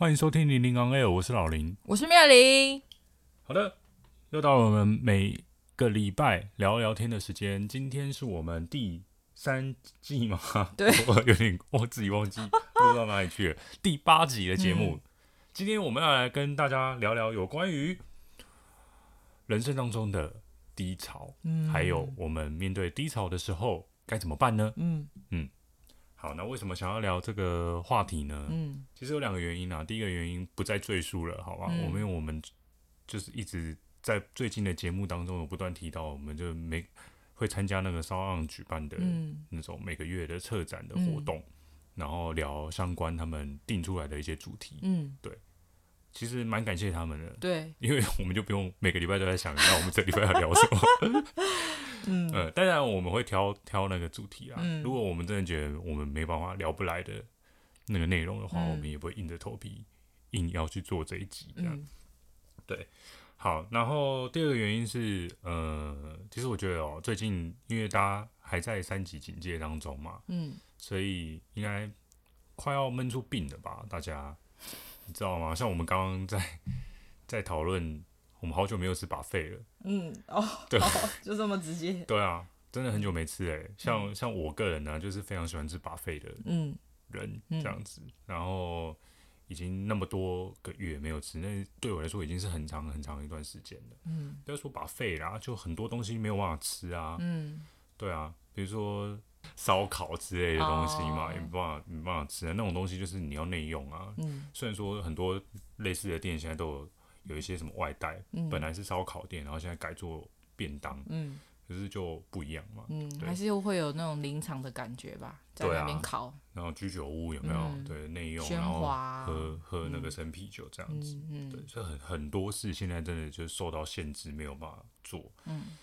欢迎收听零零 on air，我是老林，我是妙龄。好的，又到了我们每个礼拜聊聊天的时间。今天是我们第三季吗？对，我有点我自己忘记录到哪里去了。第八集的节目，嗯，今天我们要来跟大家聊聊有关于人生当中的低潮，嗯，还有我们面对低潮的时候该怎么办呢？嗯嗯。好，那为什么想要聊这个话题呢？嗯，其实有两个原因啊。第一个原因不再赘述了，好吧？嗯、我们我们就是一直在最近的节目当中有不断提到，我们就每会参加那个 SoundOn 举办的那种每个月的策展的活动，嗯、然后聊相关他们定出来的一些主题。嗯，对，其实蛮感谢他们的。对，因为我们就不用每个礼拜都在想，那我们这礼拜要聊什么。嗯，呃，当然我们会挑挑那个主题啊。嗯、如果我们真的觉得我们没办法聊不来的那个内容的话，嗯、我们也不会硬着头皮硬要去做这一集这样。嗯、对，好。然后第二个原因是，呃，其实我觉得哦，最近因为大家还在三级警戒当中嘛，嗯，所以应该快要闷出病了吧？大家你知道吗？像我们刚刚在在讨论。我们好久没有吃 buffet 了。嗯，哦，对，就这么直接。对啊，真的很久没吃哎。像像我个人呢，就是非常喜欢吃 buffet 的人，这样子。然后已经那么多个月没有吃，那对我来说已经是很长很长一段时间了。嗯，不要说 buffet 啦，就很多东西没有办法吃啊。嗯，对啊，比如说烧烤之类的东西嘛，也没办法没办法吃啊。那种东西就是你要内用啊。嗯，虽然说很多类似的店现在都有。有一些什么外带，嗯、本来是烧烤店，然后现在改做便当，嗯，可是就不一样嘛，嗯，还是又会有那种临场的感觉吧，在那边烤，啊、然后居酒屋有没有？嗯、对，内用，然后喝喝那个生啤酒这样子，嗯嗯、对，所以很很多事现在真的就受到限制，没有办法做，嗯，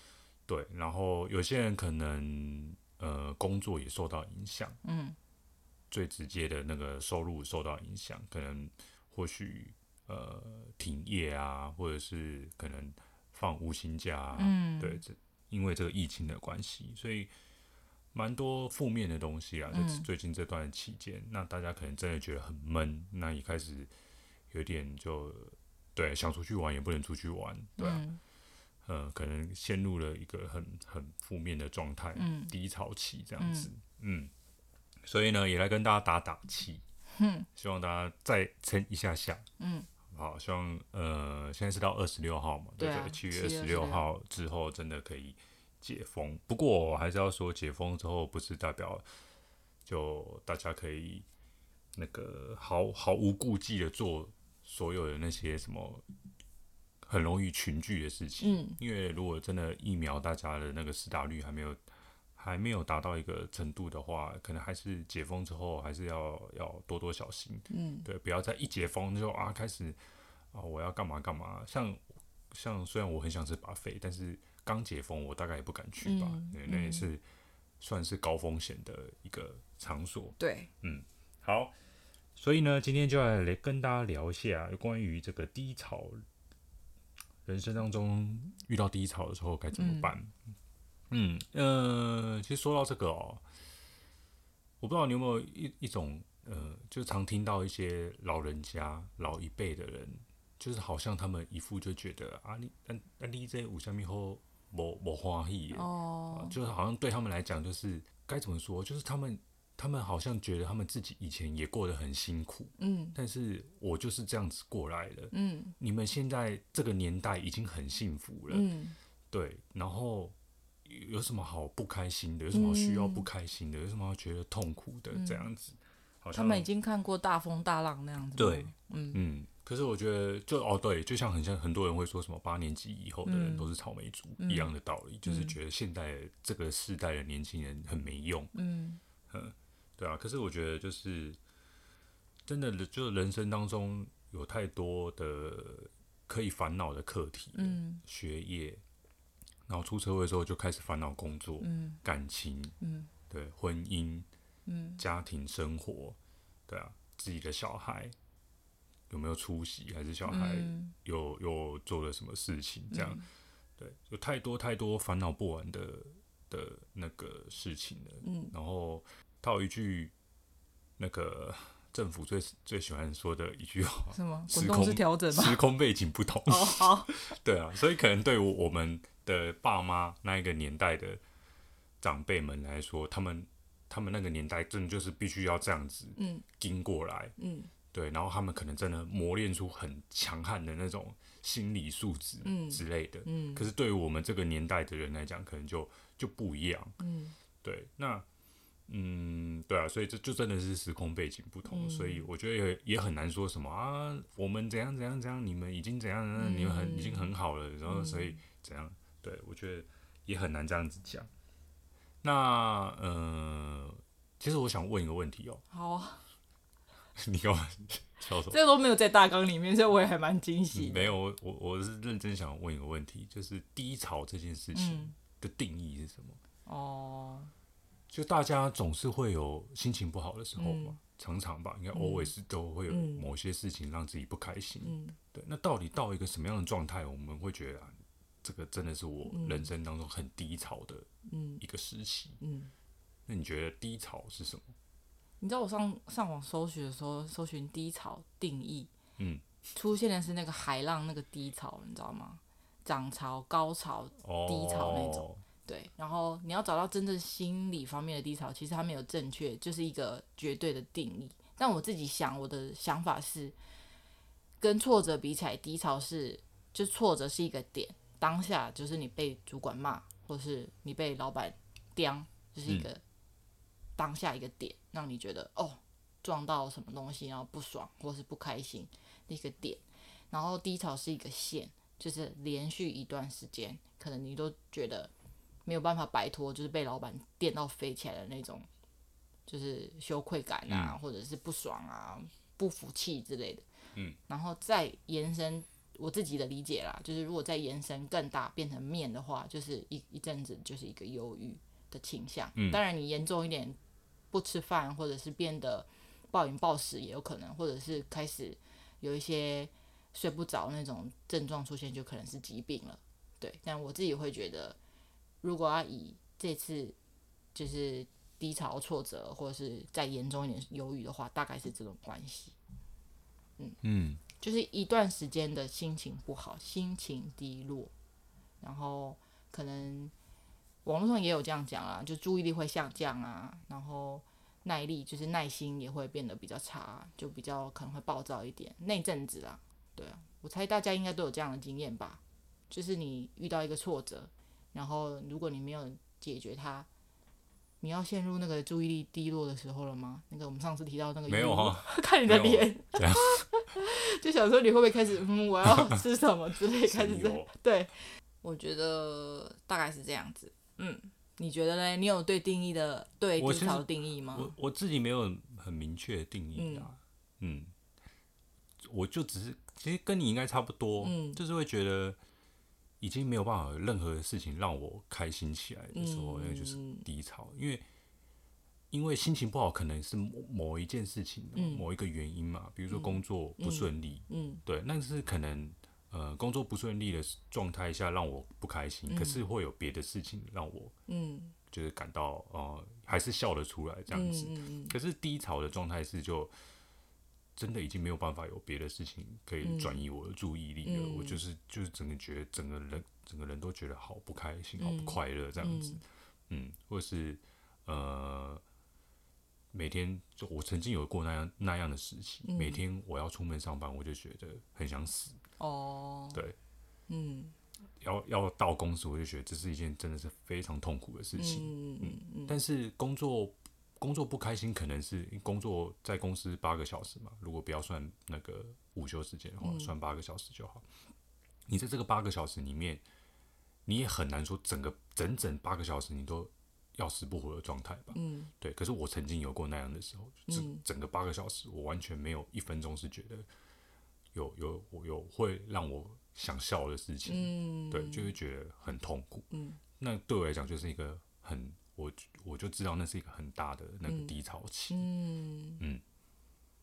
对，然后有些人可能呃工作也受到影响，嗯，最直接的那个收入受到影响，可能或许。呃，停业啊，或者是可能放无薪假啊，嗯，对，这因为这个疫情的关系，所以蛮多负面的东西啊。在、嗯、最近这段期间，那大家可能真的觉得很闷，那一开始有点就对，想出去玩也不能出去玩，对啊，嗯、呃，可能陷入了一个很很负面的状态，嗯，低潮期这样子，嗯，嗯，所以呢，也来跟大家打打气，嗯，希望大家再撑一下下，嗯。好，希望呃，现在是到二十六号嘛，对不对？七月二十六号之后真的可以解封。不过我还是要说，解封之后不是代表就大家可以那个毫毫无顾忌的做所有的那些什么很容易群聚的事情。嗯，因为如果真的疫苗大家的那个施打率还没有。还没有达到一个程度的话，可能还是解封之后还是要要多多小心。嗯，对，不要再一解封就啊开始啊我要干嘛干嘛。像像虽然我很想吃 buffet，但是刚解封我大概也不敢去吧，嗯、对，那也是算是高风险的一个场所。对，嗯，好，所以呢，今天就要来跟大家聊一下关于这个低潮，人生当中遇到低潮的时候该怎么办。嗯嗯。呃，其实说到这个哦，我不知道你有没有一一种呃，就常听到一些老人家老一辈的人，就是好像他们一副就觉得啊，你啊啊你这五香米后没没欢喜哦，就是好像对他们来讲，就是该怎么说，就是他们他们好像觉得他们自己以前也过得很辛苦，嗯，但是我就是这样子过来的，嗯，你们现在这个年代已经很幸福了，嗯，对，然后。有什么好不开心的？有什么需要不开心的？嗯、有什么觉得痛苦的？这样子，好像他们已经看过大风大浪那样子。对，嗯嗯。可是我觉得就，就哦，对，就像很像很多人会说什么八年级以后的人都是草莓族、嗯、一样的道理，嗯、就是觉得现在这个世代的年轻人很没用。嗯嗯，对啊。可是我觉得就是真的就是人生当中有太多的可以烦恼的课题，嗯，学业，然后出社会的时候就开始烦恼工作，嗯，感情，嗯，对，婚姻，嗯，家庭生活，对啊，自己的小孩有没有出息，还是小孩有有做了什么事情，这样，嗯、对，有太多太多烦恼不完的的那个事情了，嗯，然后套一句那个。政府最最喜欢说的一句话，什么？滚动式调整吗？时空背景不同。哦，好。对啊，所以可能对我我们的爸妈那一个年代的长辈们来说，他们他们那个年代真的就是必须要这样子，嗯，经过来，嗯，对，然后他们可能真的磨练出很强悍的那种心理素质，嗯之类的，嗯。可是对于我们这个年代的人来讲，可能就就不一样，嗯，对，那。嗯，对啊，所以这就真的是时空背景不同，嗯、所以我觉得也也很难说什么啊，我们怎样怎样怎样，你们已经怎样，嗯、你们很已经很好了，然后所以怎样？对，我觉得也很难这样子讲。那呃，其实我想问一个问题哦。好啊。你干嘛笑什么？这都没有在大纲里面，所以我也还蛮惊喜、嗯。没有，我我是认真想问一个问题，就是低潮这件事情的定义是什么？嗯、哦。就大家总是会有心情不好的时候嘛，嗯、常常吧，应该 always 都会有某些事情让自己不开心。嗯、对，那到底到一个什么样的状态，我们会觉得、啊、这个真的是我人生当中很低潮的一个时期？嗯嗯、那你觉得低潮是什么？你知道我上上网搜寻的时候，搜寻低潮定义，嗯，出现的是那个海浪那个低潮，你知道吗？涨潮、高潮、低潮那种。哦对，然后你要找到真正心理方面的低潮，其实它没有正确，就是一个绝对的定义。但我自己想，我的想法是，跟挫折比起来，低潮是就挫折是一个点，当下就是你被主管骂，或是你被老板刁，就是一个当下一个点，让你觉得哦撞到什么东西，然后不爽或是不开心的一个点。然后低潮是一个线，就是连续一段时间，可能你都觉得。没有办法摆脱，就是被老板电到飞起来的那种，就是羞愧感啊，嗯、或者是不爽啊、不服气之类的。嗯，然后再延伸我自己的理解啦，就是如果再延伸更大变成面的话，就是一一阵子就是一个忧郁的倾向。嗯，当然你严重一点，不吃饭或者是变得暴饮暴食也有可能，或者是开始有一些睡不着那种症状出现，就可能是疾病了。对，但我自己会觉得。如果要以这次就是低潮挫折，或者是再严重一点忧郁的话，大概是这种关系。嗯嗯，就是一段时间的心情不好，心情低落，然后可能网络上也有这样讲啊，就注意力会下降啊，然后耐力就是耐心也会变得比较差，就比较可能会暴躁一点。那阵子啊，对啊，我猜大家应该都有这样的经验吧，就是你遇到一个挫折。然后，如果你没有解决它，你要陷入那个注意力低落的时候了吗？那个我们上次提到那个没有哈，看你的脸，就想说你会不会开始嗯，我要 吃什么之类，开始在对，我觉得大概是这样子。嗯，你觉得呢？你有对定义的对低潮的定义吗？我我，我自己没有很明确的定义啊。嗯，嗯，我就只是其实跟你应该差不多，嗯，就是会觉得。已经没有办法有任何事情让我开心起来的时候，那个就是低潮。因为因为心情不好，可能是某某一件事情、某一个原因嘛。比如说工作不顺利，嗯对，那是可能呃工作不顺利的状态下让我不开心。可是会有别的事情让我嗯就是感到呃还是笑得出来这样子。可是低潮的状态是就。真的已经没有办法有别的事情可以转移我的注意力了。嗯、我就是就是整个觉得整个人整个人都觉得好不开心，嗯、好不快乐这样子。嗯，嗯，或是呃，每天就我曾经有过那样那样的时期，嗯、每天我要出门上班，我就觉得很想死。哦，对，嗯，要要到公司，我就觉得这是一件真的是非常痛苦的事情。嗯嗯嗯，但是工作。工作不开心，可能是工作在公司八个小时嘛。如果不要算那个午休时间的话，嗯、算八个小时就好。你在这个八个小时里面，你也很难说整个整整八个小时你都要死不活的状态吧。嗯，对。可是我曾经有过那样的时候，整整个八个小时，我完全没有一分钟是觉得有有有，有会让我想笑的事情。嗯，对，就会觉得很痛苦。嗯，那对我来讲就是一个很我我就知道那是一个很大的那个低潮期。嗯嗯。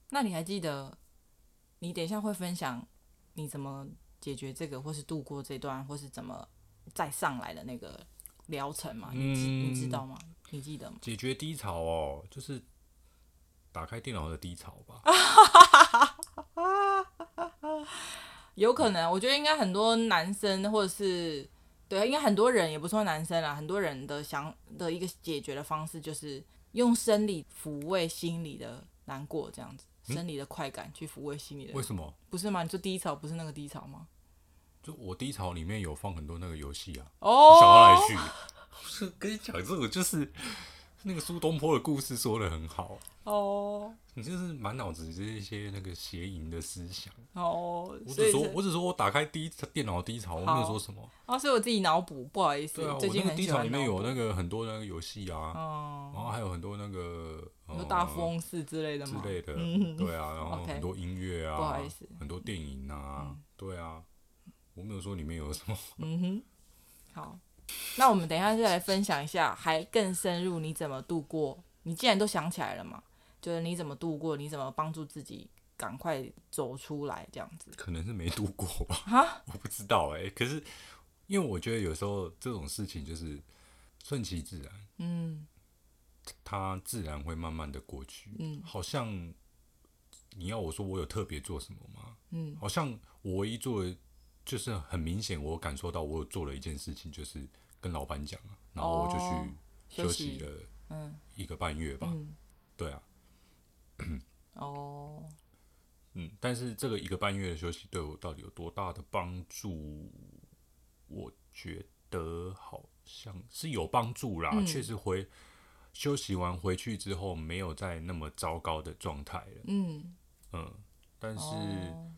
那你还记得你等一下会分享你怎么解决这个，或是度过这段，或是怎么再上来的那个？疗程吗，你知你知道吗？你记得吗？解决低潮哦，就是打开电脑的低潮吧。有可能，我觉得应该很多男生或者是对，因为很多人也不说男生啦，很多人的想的一个解决的方式就是用生理抚慰心理的难过，这样子，生理的快感去抚慰心理的。为什么？不是吗？你说低潮不是那个低潮吗？就我低潮里面有放很多那个游戏啊，哦，想要来去，是 跟你讲这个就是那个苏东坡的故事说的很好。哦，你就是满脑子这一些那个邪淫的思想哦，我只说我只说我打开低电脑低潮，我没有说什么。啊，所以我自己脑补，不好意思，对啊，我那个低潮里面有那个很多那个游戏啊，然后还有很多那个有大富翁四之类的之类的，对啊，然后很多音乐啊，不好意思，很多电影啊，对啊。我没有说里面有什么。嗯哼，好，那我们等一下再来分享一下，还更深入，你怎么度过？你既然都想起来了嘛，就是你怎么度过？你怎么帮助自己赶快走出来？这样子，可能是没度过吧。哈，我不知道哎、欸。可是因为我觉得有时候这种事情就是顺其自然，嗯，它自然会慢慢的过去。嗯，好像你要我说我有特别做什么吗？嗯，好像我唯一做的。就是很明显，我感受到我有做了一件事情，就是跟老板讲，然后我就去休息了，嗯，一个半月吧，嗯、对啊，哦，嗯，但是这个一个半月的休息对我到底有多大的帮助？我觉得好像是有帮助啦，确、嗯、实回休息完回去之后，没有再那么糟糕的状态了，嗯。嗯，但是。哦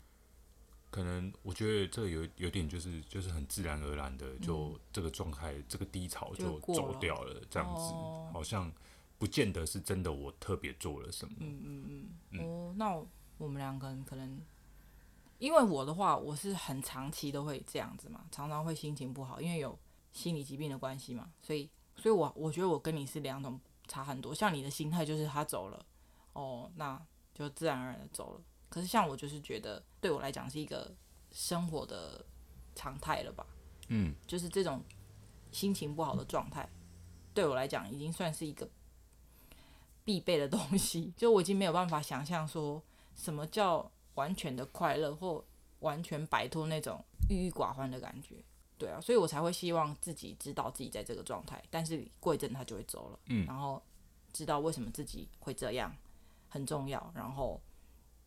可能我觉得这有有点就是就是很自然而然的，就这个状态，这个低潮就走掉了，这样子，好像不见得是真的我特别做了什么。嗯嗯嗯。哦，那我们两个人可能，因为我的话，我是很长期都会这样子嘛，常常会心情不好，因为有心理疾病的关系嘛，所以，所以我我觉得我跟你是两种差很多。像你的心态就是他走了，哦，那就自然而然的走了。可是像我就是觉得，对我来讲是一个生活的常态了吧？嗯，就是这种心情不好的状态，对我来讲已经算是一个必备的东西。就我已经没有办法想象说什么叫完全的快乐，或完全摆脱那种郁郁寡欢的感觉。对啊，所以我才会希望自己知道自己在这个状态，但是过一阵他就会走了。嗯，然后知道为什么自己会这样很重要，然后。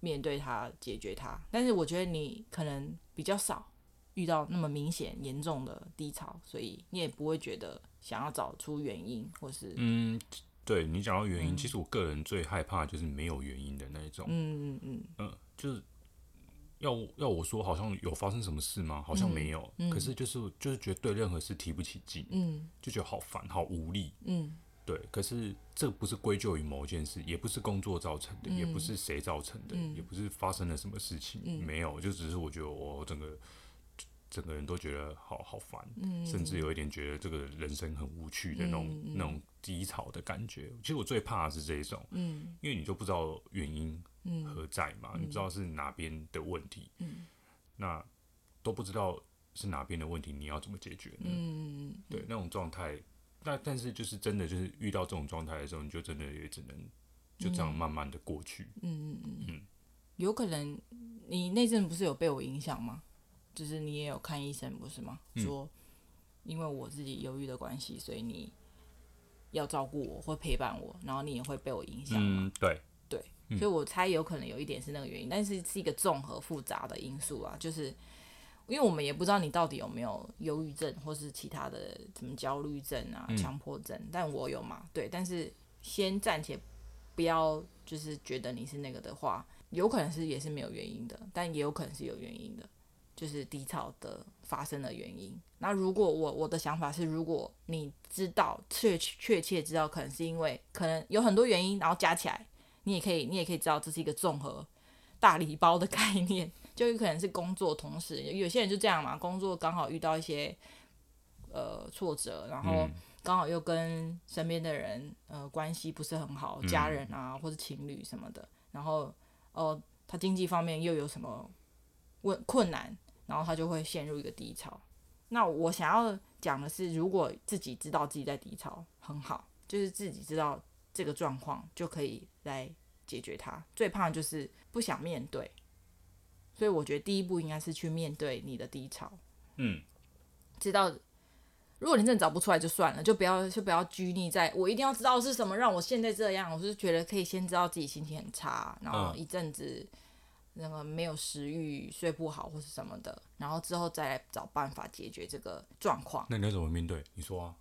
面对它，解决它，但是我觉得你可能比较少遇到那么明显严重的低潮，所以你也不会觉得想要找出原因，或是嗯，对你讲到原因，嗯、其实我个人最害怕就是没有原因的那一种，嗯嗯嗯。嗯，就是要要我说好像有发生什么事吗？好像没有，嗯嗯、可是就是就是觉得对任何事提不起劲，嗯，就觉得好烦，好无力，嗯。对，可是这不是归咎于某件事，也不是工作造成的，嗯、也不是谁造成的，嗯、也不是发生了什么事情，嗯、没有，就只是我觉得我整个整个人都觉得好好烦，嗯、甚至有一点觉得这个人生很无趣的那种、嗯、那种低潮的感觉。其实我最怕的是这一种，嗯、因为你就不知道原因何在嘛，嗯、你不知道是哪边的问题，嗯、那都不知道是哪边的问题，你要怎么解决呢？嗯、对，那种状态。那但是就是真的就是遇到这种状态的时候，你就真的也只能就这样慢慢的过去。嗯嗯嗯嗯，有可能你那阵不是有被我影响吗？就是你也有看医生不是吗？嗯、说因为我自己忧郁的关系，所以你要照顾我或陪伴我，然后你也会被我影响。嗯，对对，所以我猜有可能有一点是那个原因，但是是一个综合复杂的因素啊，就是。因为我们也不知道你到底有没有忧郁症，或是其他的什么焦虑症啊、强迫症，嗯、但我有嘛？对，但是先暂且不要，就是觉得你是那个的话，有可能是也是没有原因的，但也有可能是有原因的。就是低潮的发生的原因。那如果我我的想法是，如果你知道确确切知道，可能是因为可能有很多原因，然后加起来，你也可以你也可以知道这是一个综合大礼包的概念，就有可能是工作同时，有些人就这样嘛，工作刚好遇到一些呃挫折，然后刚好又跟身边的人呃关系不是很好，家人啊或者情侣什么的，然后哦、呃、他经济方面又有什么问困难。然后他就会陷入一个低潮。那我想要讲的是，如果自己知道自己在低潮，很好，就是自己知道这个状况就可以来解决它。最怕的就是不想面对，所以我觉得第一步应该是去面对你的低潮。嗯，知道，如果你真的找不出来就算了，就不要就不要拘泥在我一定要知道是什么让我现在这样。我是觉得可以先知道自己心情很差，然后一阵子。那个没有食欲、睡不好或是什么的，然后之后再来找办法解决这个状况。那你要怎么面对？你说啊。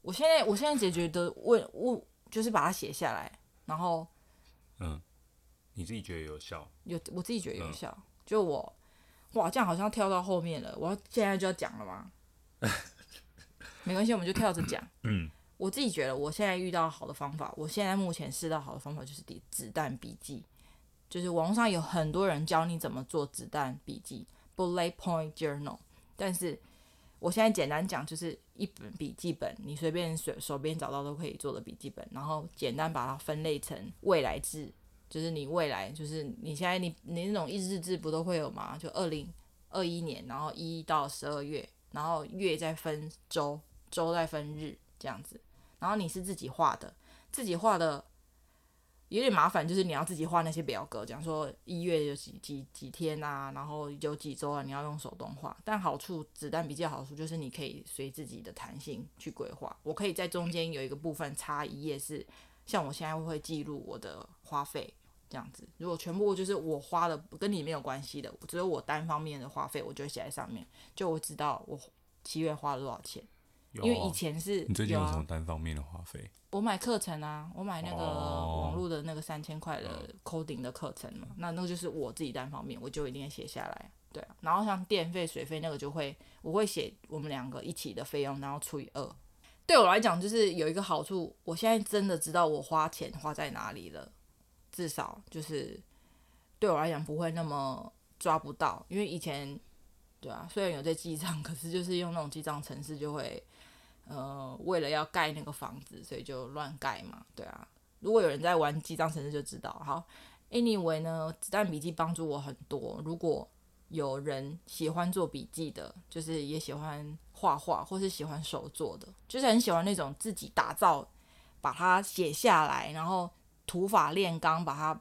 我现在我现在解决的问问就是把它写下来，然后嗯，你自己觉得有效？有，我自己觉得有效。嗯、就我哇，这样好像跳到后面了。我要现在就要讲了吗？没关系，我们就跳着讲。嗯，我自己觉得我现在遇到好的方法，我现在目前试到好的方法就是《子弹笔记》。就是网络上有很多人教你怎么做子弹笔记 （bullet point journal），但是我现在简单讲，就是一本笔记本，你随便手手边找到都可以做的笔记本，然后简单把它分类成未来志，就是你未来，就是你现在你你那种一日志不都会有吗？就二零二一年，然后一到十二月，然后月再分周，周再分日这样子，然后你是自己画的，自己画的。有点麻烦，就是你要自己画那些表格，讲说一月有几几几天啊，然后有几周啊，你要用手动画。但好处，子弹比较好处就是你可以随自己的弹性去规划。我可以在中间有一个部分插一页是，像我现在会记录我的花费这样子。如果全部就是我花的跟你没有关系的，只有我单方面的花费，我就会写在上面，就我知道我七月花了多少钱。因为以前是你最近有什么单方面的花费？我买课程啊，我买那个网络的那个三千块的 coding 的课程嘛，哦、那那个就是我自己单方面，我就一定要写下来，对啊。然后像电费、水费那个就会，我会写我们两个一起的费用，然后除以二。对我来讲，就是有一个好处，我现在真的知道我花钱花在哪里了，至少就是对我来讲不会那么抓不到，因为以前，对啊，虽然有在记账，可是就是用那种记账程式就会。呃，为了要盖那个房子，所以就乱盖嘛，对啊。如果有人在玩记账程式就知道。好，Anyway 呢，子弹笔记帮助我很多。如果有人喜欢做笔记的，就是也喜欢画画，或是喜欢手做的，就是很喜欢那种自己打造，把它写下来，然后土法炼钢，把它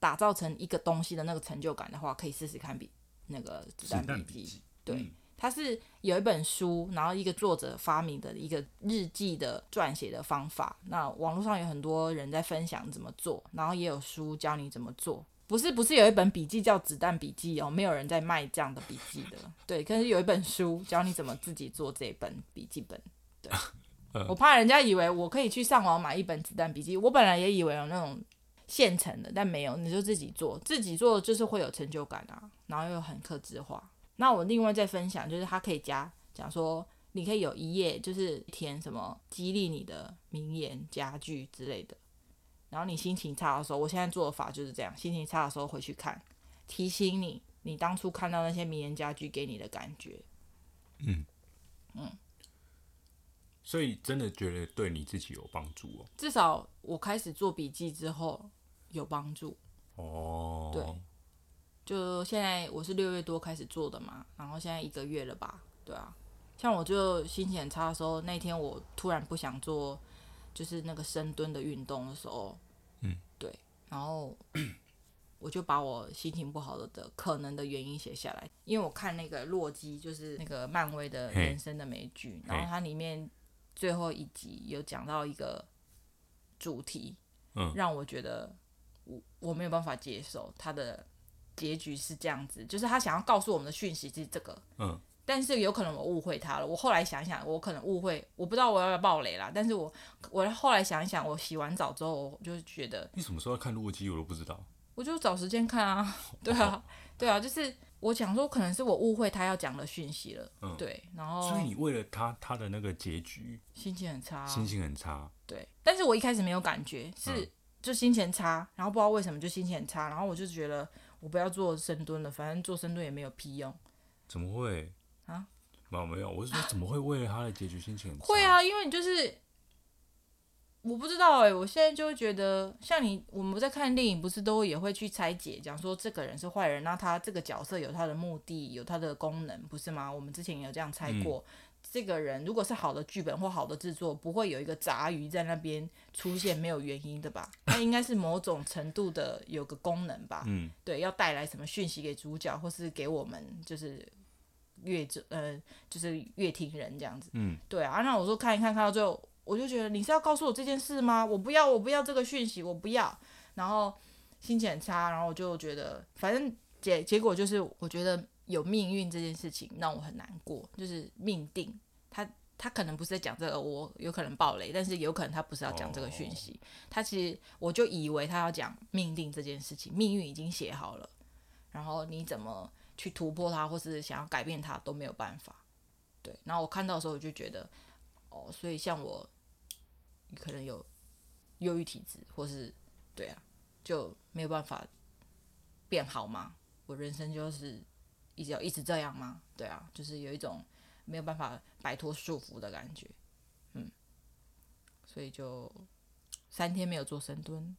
打造成一个东西的那个成就感的话，可以试试看笔那个子弹笔记，对。嗯它是有一本书，然后一个作者发明的一个日记的撰写的方法。那网络上有很多人在分享怎么做，然后也有书教你怎么做。不是不是有一本笔记叫《子弹笔记》哦，没有人在卖这样的笔记的。对，可是有一本书教你怎么自己做这本笔记本。对，我怕人家以为我可以去上网买一本《子弹笔记》，我本来也以为有那种现成的，但没有，你就自己做，自己做就是会有成就感啊，然后又很克制化。那我另外再分享，就是它可以加讲说，你可以有一页就是填什么激励你的名言佳句之类的。然后你心情差的时候，我现在做法就是这样，心情差的时候回去看，提醒你你当初看到那些名言佳句给你的感觉。嗯嗯。所以真的觉得对你自己有帮助哦。至少我开始做笔记之后有帮助。哦。对。就现在我是六月多开始做的嘛，然后现在一个月了吧，对啊。像我就心情很差的时候，那天我突然不想做，就是那个深蹲的运动的时候，嗯，对，然后我就把我心情不好的的可能的原因写下来，因为我看那个洛基，就是那个漫威的人生的美剧，然后它里面最后一集有讲到一个主题，嗯，让我觉得我我没有办法接受他的。结局是这样子，就是他想要告诉我们的讯息是这个，嗯，但是有可能我误会他了。我后来想想，我可能误会，我不知道我要不要爆雷啦。但是我我后来想一想，我洗完澡之后，我就觉得，你什么时候要看洛基，我都不知道。我就找时间看啊，对啊，对啊，就是我想说，可能是我误会他要讲的讯息了。嗯，对，然后所以你为了他他的那个结局，心情很差，心情很差。对，但是我一开始没有感觉，是就心情差，然后不知道为什么就心情很差，然后我就觉得我不要做深蹲了，反正做深蹲也没有屁用。怎么会啊？没有没有，我是说怎么会为了他的结局心情很差？会啊，因为你就是。我不知道哎、欸，我现在就会觉得，像你，我们在看电影，不是都也会去拆解，讲说这个人是坏人，那他这个角色有他的目的，有他的功能，不是吗？我们之前也有这样猜过，嗯、这个人如果是好的剧本或好的制作，不会有一个杂鱼在那边出现没有原因的吧？他应该是某种程度的有个功能吧？嗯，对，要带来什么讯息给主角，或是给我们，就是乐者，呃，就是乐听人这样子。嗯，对啊，那我说看一看，看到最后。我就觉得你是要告诉我这件事吗？我不要，我不要这个讯息，我不要。然后心情很差，然后我就觉得，反正结结果就是，我觉得有命运这件事情让我很难过，就是命定。他他可能不是在讲这个，我有可能爆雷，但是有可能他不是要讲这个讯息。Oh. 他其实我就以为他要讲命定这件事情，命运已经写好了，然后你怎么去突破它，或是想要改变它都没有办法。对，然后我看到的时候，我就觉得，哦，所以像我。你可能有忧郁体质，或是对啊，就没有办法变好吗？我人生就是一直要一直这样吗？对啊，就是有一种没有办法摆脱束缚的感觉，嗯，所以就三天没有做深蹲，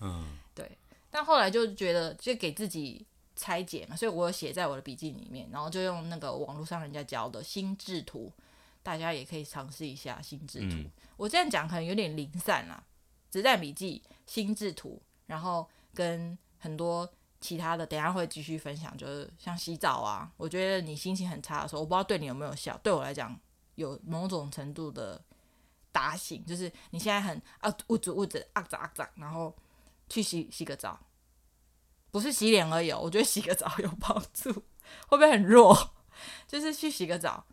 嗯，对，但后来就觉得就给自己拆解嘛，所以我有写在我的笔记里面，然后就用那个网络上人家教的心智图。大家也可以尝试一下心智图。嗯、我这样讲可能有点零散啦，子弹笔记、心智图，然后跟很多其他的，等下会继续分享。就是像洗澡啊，我觉得你心情很差的时候，我不知道对你有没有效，对我来讲有某种程度的打醒。就是你现在很啊捂着捂着啊咋啊咋，然后去洗洗个澡，不是洗脸而已，我觉得洗个澡 有帮助，会不会很弱？就是去洗个澡，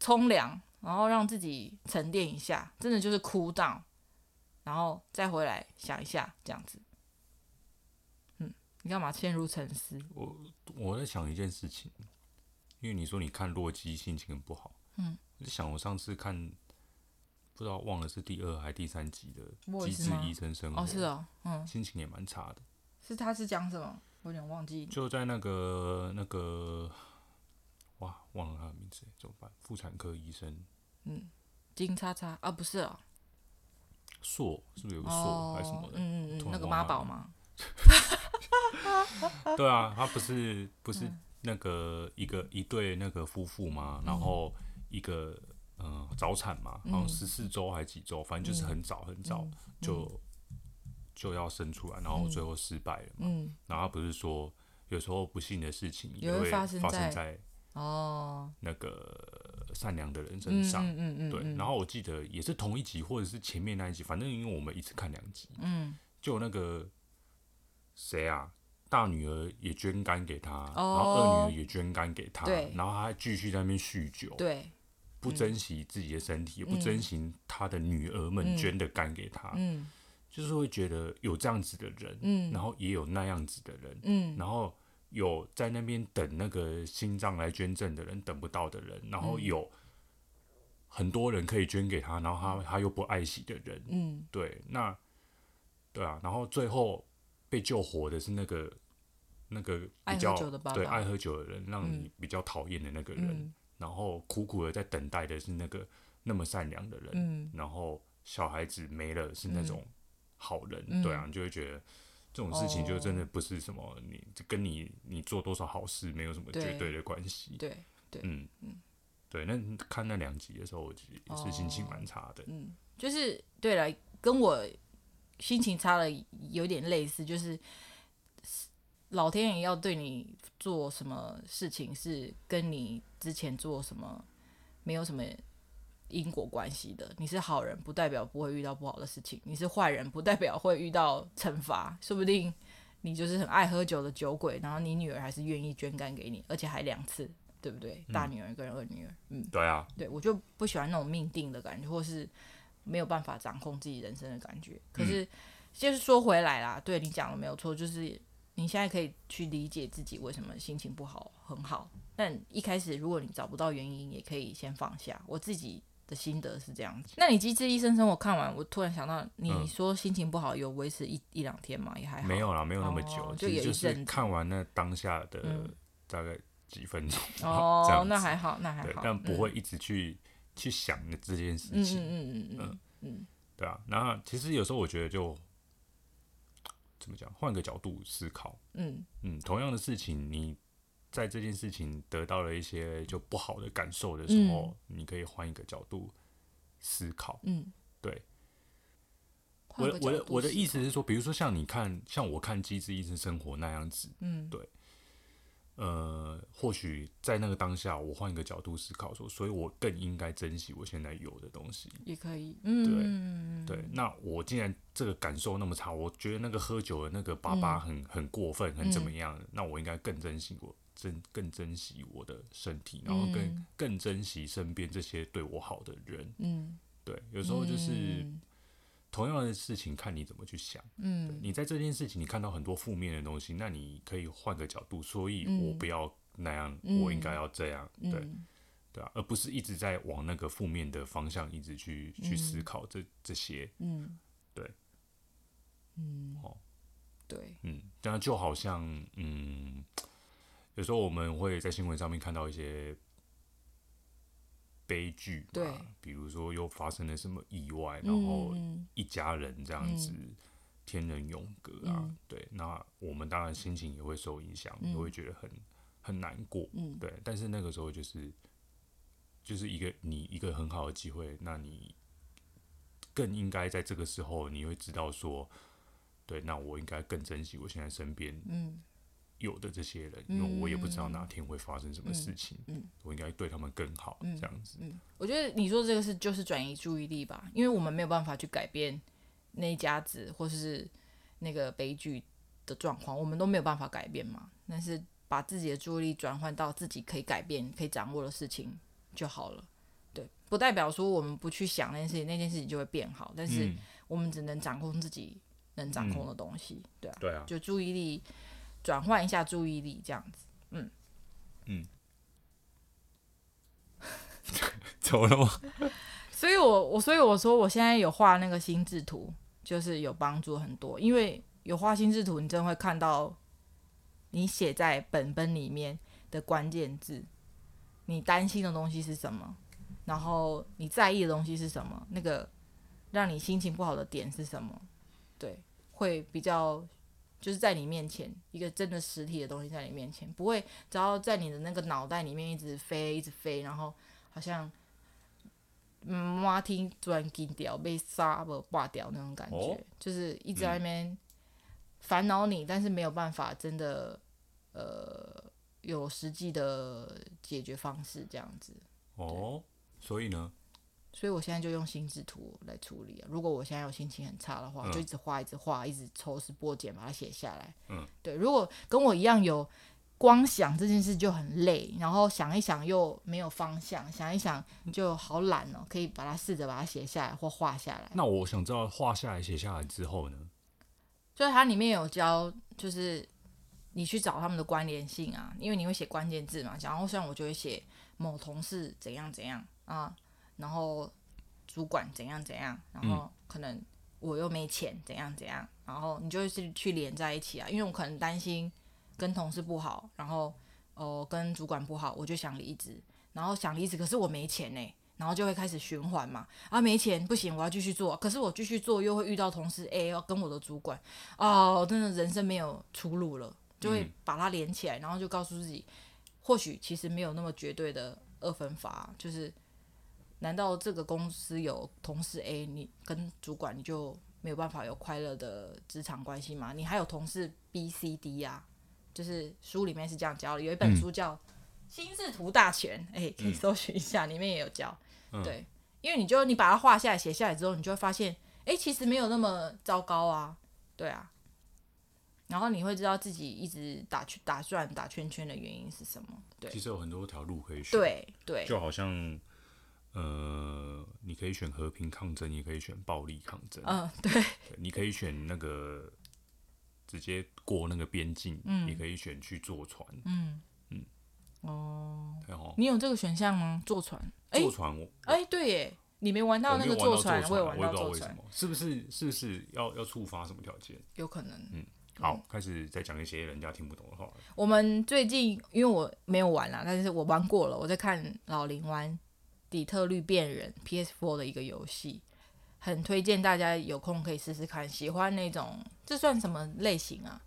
冲凉。然后让自己沉淀一下，真的就是 cool down，然后再回来想一下这样子。嗯，你干嘛陷入沉思？我我在想一件事情，因为你说你看洛基心情很不好，嗯，我就想我上次看，不知道忘了是第二还是第三集的《机智医生生活》哦，是哦，嗯，心情也蛮差的。是他是讲什么？我有点忘记。就在那个那个。哇，忘了他的名字，怎么办？妇产科医生，嗯，金叉叉啊，不是哦，硕是不是有个硕、哦、还是什么的？嗯嗯那个妈宝吗？对啊，他不是不是那个一个一对那个夫妇嘛，嗯、然后一个嗯、呃、早产嘛，好像十四周还是几周，反正就是很早很早、嗯、就就要生出来，然后最后失败了嘛。嗯、然后他不是说有时候不幸的事情也会发生在。哦，那个善良的人身上，嗯嗯嗯，对。然后我记得也是同一集，或者是前面那一集，反正因为我们一次看两集，嗯，就那个谁啊，大女儿也捐肝给他，然后二女儿也捐肝给他，对，然后他还继续在那边酗酒，对，不珍惜自己的身体，也不珍惜他的女儿们捐的肝给他，嗯，就是会觉得有这样子的人，嗯，然后也有那样子的人，嗯，然后。有在那边等那个心脏来捐赠的人，等不到的人，然后有很多人可以捐给他，然后他他又不爱惜的人，嗯，对，那对啊，然后最后被救活的是那个那个比较对爱喝酒的人，让你比较讨厌的那个人，嗯，然后苦苦的在等待的是那个那么善良的人，嗯，然后小孩子没了是那种好人，嗯，对啊，你就会觉得。这种事情就真的不是什么你，你跟你你做多少好事没有什么绝对的关系。对对，嗯嗯，对。那看那两集的时候，我也是心情蛮差的。嗯，就是对了，跟我心情差了有点类似，就是老天爷要对你做什么事情，是跟你之前做什么没有什么。因果关系的，你是好人不代表不会遇到不好的事情，你是坏人不代表会遇到惩罚，说不定你就是很爱喝酒的酒鬼，然后你女儿还是愿意捐肝给你，而且还两次，对不对？大女儿跟二女儿，嗯，对啊，对我就不喜欢那种命定的感觉，或是没有办法掌控自己人生的感觉。可是，就是说回来啦，对你讲的没有错，就是。你现在可以去理解自己为什么心情不好，很好。但一开始如果你找不到原因，也可以先放下。我自己的心得是这样子。那你《机智医生生活》看完，我突然想到，你说心情不好有维持一一两天吗？也还好。没有啦，没有那么久，哦、就有一阵看完那当下的大概几分钟。哦，那还好，那还好。但不会一直去、嗯、去想这件事情。嗯嗯嗯嗯嗯嗯，对啊。那其实有时候我觉得就。怎么讲？换个角度思考，嗯嗯，同样的事情，你在这件事情得到了一些就不好的感受的时候，嗯、你可以换一个角度思考，嗯，对。我我的我的意思是说，比如说像你看，像我看《机智医生生活》那样子，嗯，对。呃，或许在那个当下，我换一个角度思考说，所以我更应该珍惜我现在有的东西。也可以，嗯，对对。那我既然这个感受那么差，我觉得那个喝酒的那个爸爸很、嗯、很过分，很怎么样？嗯、那我应该更珍惜我珍更珍惜我的身体，然后更、嗯、更珍惜身边这些对我好的人。嗯，对。有时候就是。嗯同样的事情，看你怎么去想。嗯，你在这件事情，你看到很多负面的东西，那你可以换个角度，所以我不要那样，嗯、我应该要这样，嗯、对，对啊，而不是一直在往那个负面的方向一直去、嗯、去思考这这些。嗯，对，嗯，哦，对，嗯，这样就好像，嗯，有时候我们会在新闻上面看到一些。悲剧对，比如说又发生了什么意外，然后一家人这样子天人永隔啊，对，那我们当然心情也会受影响，也会觉得很很难过，对。但是那个时候就是就是一个你一个很好的机会，那你更应该在这个时候，你会知道说，对，那我应该更珍惜我现在身边，有的这些人，因为我也不知道哪天会发生什么事情，嗯嗯、我应该对他们更好，嗯、这样子、嗯。我觉得你说这个是就是转移注意力吧，因为我们没有办法去改变那一家子或是那个悲剧的状况，我们都没有办法改变嘛。但是把自己的注意力转换到自己可以改变、可以掌握的事情就好了。对，不代表说我们不去想那件事情，那件事情就会变好。但是我们只能掌控自己能掌控的东西，嗯、对啊，对啊，就注意力。转换一下注意力，这样子，嗯嗯，怎么了吗？所以我我所以我说我现在有画那个心智图，就是有帮助很多，因为有画心智图，你真的会看到你写在本本里面的关键字，你担心的东西是什么，然后你在意的东西是什么，那个让你心情不好的点是什么，对，会比较。就是在你面前，一个真的实体的东西在你面前，不会只要在你的那个脑袋里面一直飞，一直飞，然后好像嗯，马听突然惊掉，被杀不挂掉那种感觉，哦、就是一直在那边烦恼你，嗯、但是没有办法真的呃有实际的解决方式这样子。哦，所以呢？所以我现在就用心智图来处理啊。如果我现在有心情很差的话，嗯、就一直画，一直画，一直抽丝剥茧把它写下来。嗯，对。如果跟我一样有光想这件事就很累，然后想一想又没有方向，想一想就好懒哦。可以把它试着把它写下来或画下来。那我想知道画下来、写下来之后呢？就是它里面有教，就是你去找他们的关联性啊，因为你会写关键字嘛。然后像我就会写某同事怎样怎样啊。然后主管怎样怎样，然后可能我又没钱怎样怎样，然后你就是去连在一起啊，因为我可能担心跟同事不好，然后哦、呃、跟主管不好，我就想离职，然后想离职，可是我没钱呢，然后就会开始循环嘛，啊没钱不行，我要继续做，可是我继续做又会遇到同事 A 要跟我的主管，哦真的人生没有出路了，就会把它连起来，然后就告诉自己，或许其实没有那么绝对的二分法，就是。难道这个公司有同事 A，你跟主管你就没有办法有快乐的职场关系吗？你还有同事 B、C、D 呀？就是书里面是这样教的，有一本书叫《心智图大全》，哎、嗯欸，可以搜寻一下，里面也有教。嗯、对，因为你就你把它画下来、写下来之后，你就会发现，哎、欸，其实没有那么糟糕啊，对啊。然后你会知道自己一直打圈、打转、打圈圈的原因是什么？对，其实有很多条路可以选。对对，就好像。呃，你可以选和平抗争，也可以选暴力抗争。嗯，对，你可以选那个直接过那个边境，嗯，也可以选去坐船，嗯嗯，哦，你有这个选项吗？坐船？坐船我哎，对耶，你没玩到那个坐船，我也玩到坐船，是不是？是不是要要触发什么条件？有可能，嗯。好，开始再讲一些人家听不懂的话。我们最近因为我没有玩啦，但是我玩过了。我在看老林玩《底特律变人》PS4 的一个游戏，很推荐大家有空可以试试看。喜欢那种，这算什么类型啊？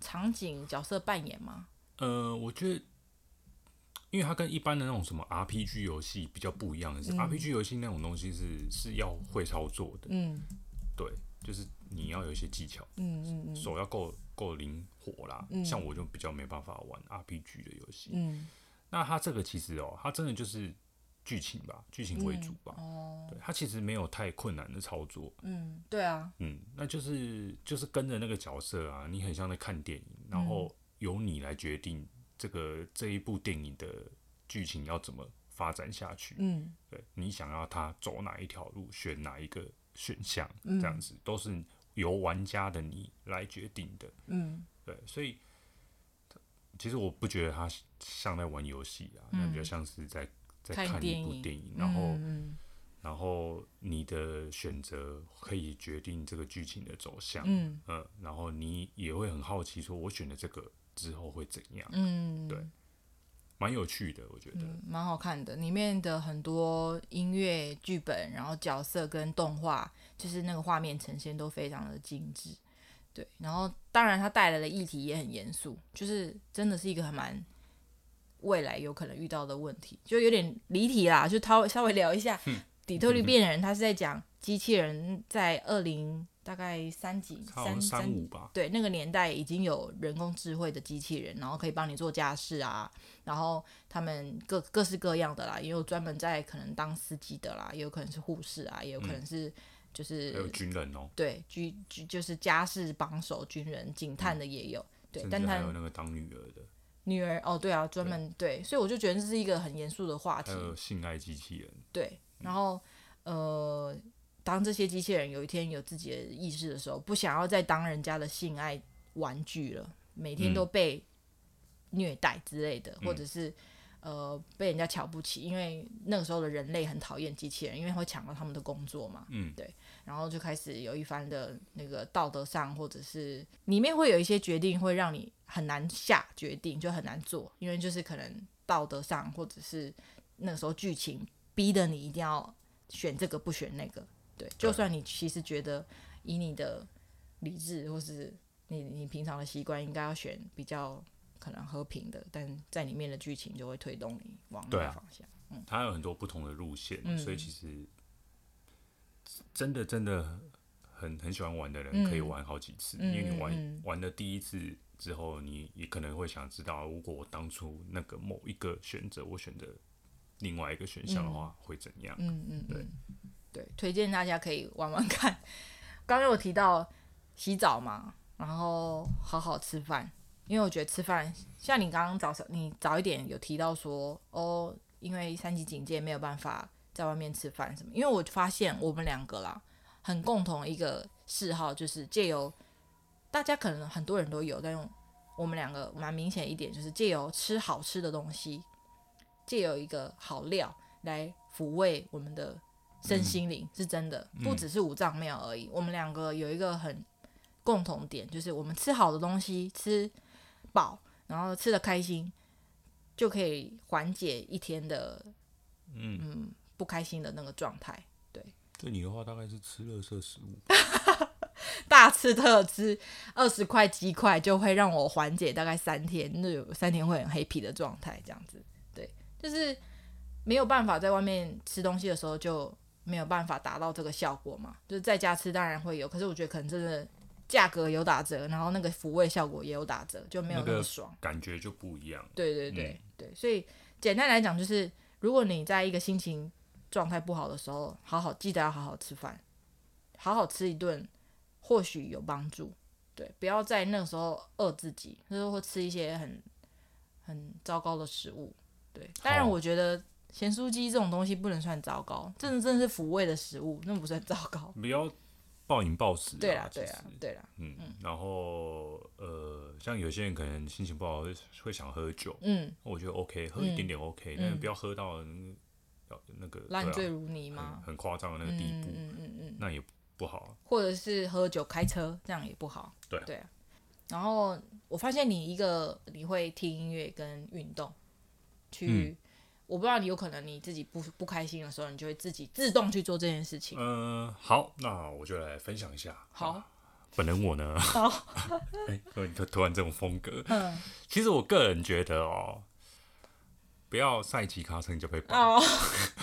场景角色扮演吗？呃，我觉得，因为它跟一般的那种什么 RPG 游戏比较不一样的是，嗯，RPG 游戏那种东西是是要会操作的。嗯，对，就是。你要有一些技巧，嗯嗯嗯，手要够够灵活啦。嗯、像我就比较没办法玩 RPG 的游戏。嗯，那它这个其实哦，它真的就是剧情吧，剧情为主吧。哦、嗯，对，它其实没有太困难的操作。嗯，对啊。嗯，那就是就是跟着那个角色啊，你很像在看电影，然后由你来决定这个这一部电影的剧情要怎么发展下去。嗯，对，你想要他走哪一条路，选哪一个选项，这样子、嗯、都是。由玩家的你来决定的，嗯，对，所以其实我不觉得他像在玩游戏啊，那、嗯、比较像是在在看一部电影，然后，嗯、然后你的选择可以决定这个剧情的走向，嗯、呃，然后你也会很好奇，说我选的这个之后会怎样，嗯，对。蛮有趣的，我觉得，嗯，蛮好看的。里面的很多音乐、剧本，然后角色跟动画，就是那个画面呈现都非常的精致。对，然后当然它带来的议题也很严肃，就是真的是一个还蛮未来有可能遇到的问题，就有点离题啦。就稍稍微聊一下，嗯，《底特律变人》，他是在讲机器人在二零。大概三几三三五吧，对，那个年代已经有人工智慧的机器人，然后可以帮你做家事啊，然后他们各各式各样的啦，也有专门在可能当司机的啦，也有可能是护士啊，也有可能是就是、有军人哦，对，军就是家事帮手、军人、警探的也有，嗯、对，但他还有那个当女儿的女儿哦，对啊，专门对，对，所以我就觉得这是一个很严肃的话题，还有性爱机器人，对，然后、嗯、呃。当这些机器人有一天有自己的意识的时候，不想要再当人家的性爱玩具了，每天都被虐待之类的，嗯、或者是呃被人家瞧不起，因为那个时候的人类很讨厌机器人，因为会抢到他们的工作嘛。嗯，对，然后就开始有一番的那个道德上，或者是里面会有一些决定会让你很难下决定，就很难做，因为就是可能道德上，或者是那个时候剧情逼得你一定要选这个不选那个。对，就算你其实觉得以你的理智或是你你平常的习惯，应该要选比较可能和平的，但在里面的剧情就会推动你往那个方向。啊、嗯，它有很多不同的路线，嗯、所以其实真的真的很很喜欢玩的人可以玩好几次，嗯、因为你玩、嗯、玩的第一次之后，你也可能会想知道，如果我当初那个某一个选择，我选择另外一个选项的话，会怎样？嗯嗯，对。对，推荐大家可以玩玩看。刚刚有提到洗澡嘛，然后好好吃饭，因为我觉得吃饭，像你刚刚早上你早一点有提到说，哦，因为三级警戒没有办法在外面吃饭什么。因为我发现我们两个啦，很共同一个嗜好，就是借由大家可能很多人都有，但我们两个蛮明显一点，就是借由吃好吃的东西，借由一个好料来抚慰我们的。身心灵是真的，不只是五脏庙而已。嗯、我们两个有一个很共同点，就是我们吃好的东西，吃饱，然后吃的开心，就可以缓解一天的嗯，嗯不开心的那个状态。对，对你的话，大概是吃垃圾食物，大吃特吃二十块鸡块，就会让我缓解大概三天，那有三天会很黑皮的状态，这样子。对，就是没有办法在外面吃东西的时候就。没有办法达到这个效果嘛？就是在家吃当然会有，可是我觉得可能真的价格有打折，然后那个抚慰效果也有打折，就没有那么爽，感觉就不一样。对对对、嗯、对，所以简单来讲就是，如果你在一个心情状态不好的时候，好好记得要好好吃饭，好好吃一顿，或许有帮助。对，不要在那个时候饿自己，就是会吃一些很很糟糕的食物。对，当然我觉得。咸酥鸡这种东西不能算糟糕，真的真的是抚慰的食物，那不算糟糕。不要暴饮暴食。对啦，对啦，对啦。嗯，嗯然后呃，像有些人可能心情不好会会想喝酒，嗯，我觉得 OK，喝一点点 OK，但是不要喝到那个烂醉如泥吗，很夸张的那个地步，嗯嗯嗯，那也不好。或者是喝酒开车，这样也不好。对对啊。然后我发现你一个你会听音乐跟运动，去。我不知道你有可能你自己不不开心的时候，你就会自己自动去做这件事情。嗯、呃，好，那我就来分享一下。好，啊、本人我呢，好，哎、突然这种风格，嗯，其实我个人觉得哦，不要赛吉卡森就被绑。哦，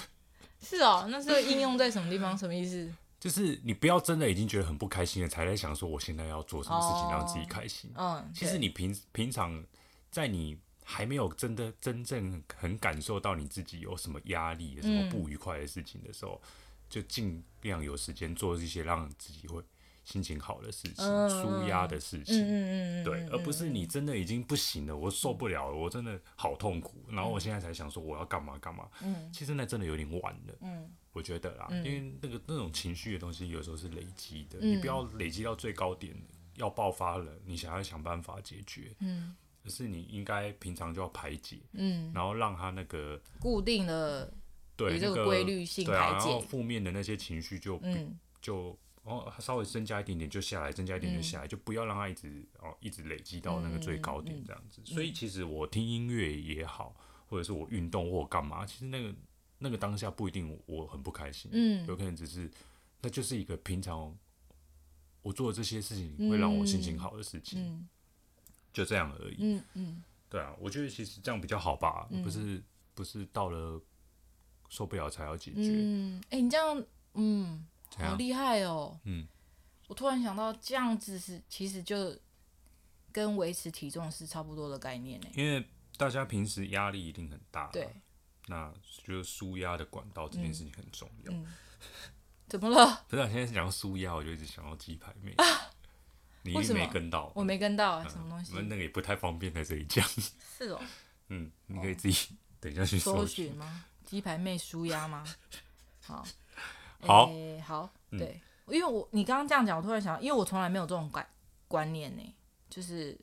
是哦，那是应用在什么地方？什么意思？就是你不要真的已经觉得很不开心了，才在想说我现在要做什么事情让自己开心。哦、嗯，其实你平平常在你。还没有真的真正很感受到你自己有什么压力、有什么不愉快的事情的时候，嗯、就尽量有时间做一些让自己会心情好的事情、舒压、嗯、的事情。嗯、对，而不是你真的已经不行了，我受不了了，我真的好痛苦，然后我现在才想说我要干嘛干嘛。嗯、其实那真的有点晚了。嗯、我觉得啦，嗯、因为那个那种情绪的东西有时候是累积的，嗯、你不要累积到最高点要爆发了，你想要想办法解决。嗯可是你应该平常就要排解，嗯，然后让他那个固定的对这个规律性排解，对啊，然后负面的那些情绪就嗯就哦稍微增加一点点就下来，增加一点点就下来，就不要让它一直哦一直累积到那个最高点这样子。所以其实我听音乐也好，或者是我运动或干嘛，其实那个那个当下不一定我很不开心，嗯，有可能只是那就是一个平常我做的这些事情会让我心情好的事情。就这样而已。嗯嗯，对啊，我觉得其实这样比较好吧，不是不是到了受不了才要解决。嗯，哎，你这样，嗯，好厉害哦。嗯，我突然想到，这样子是其实就跟维持体重是差不多的概念呢。因为大家平时压力一定很大，对，那就是舒压的管道这件事情很重要。怎么了？不是，现在是讲到舒压，我就一直想到鸡排妹。你没跟到，我没跟到啊，什么东西？我们那个也不太方便在这里讲。是哦。嗯，你可以自己等一下去搜寻吗？鸡排妹舒压吗？好。好。好。对，因为我你刚刚这样讲，我突然想到，因为我从来没有这种观观念呢，就是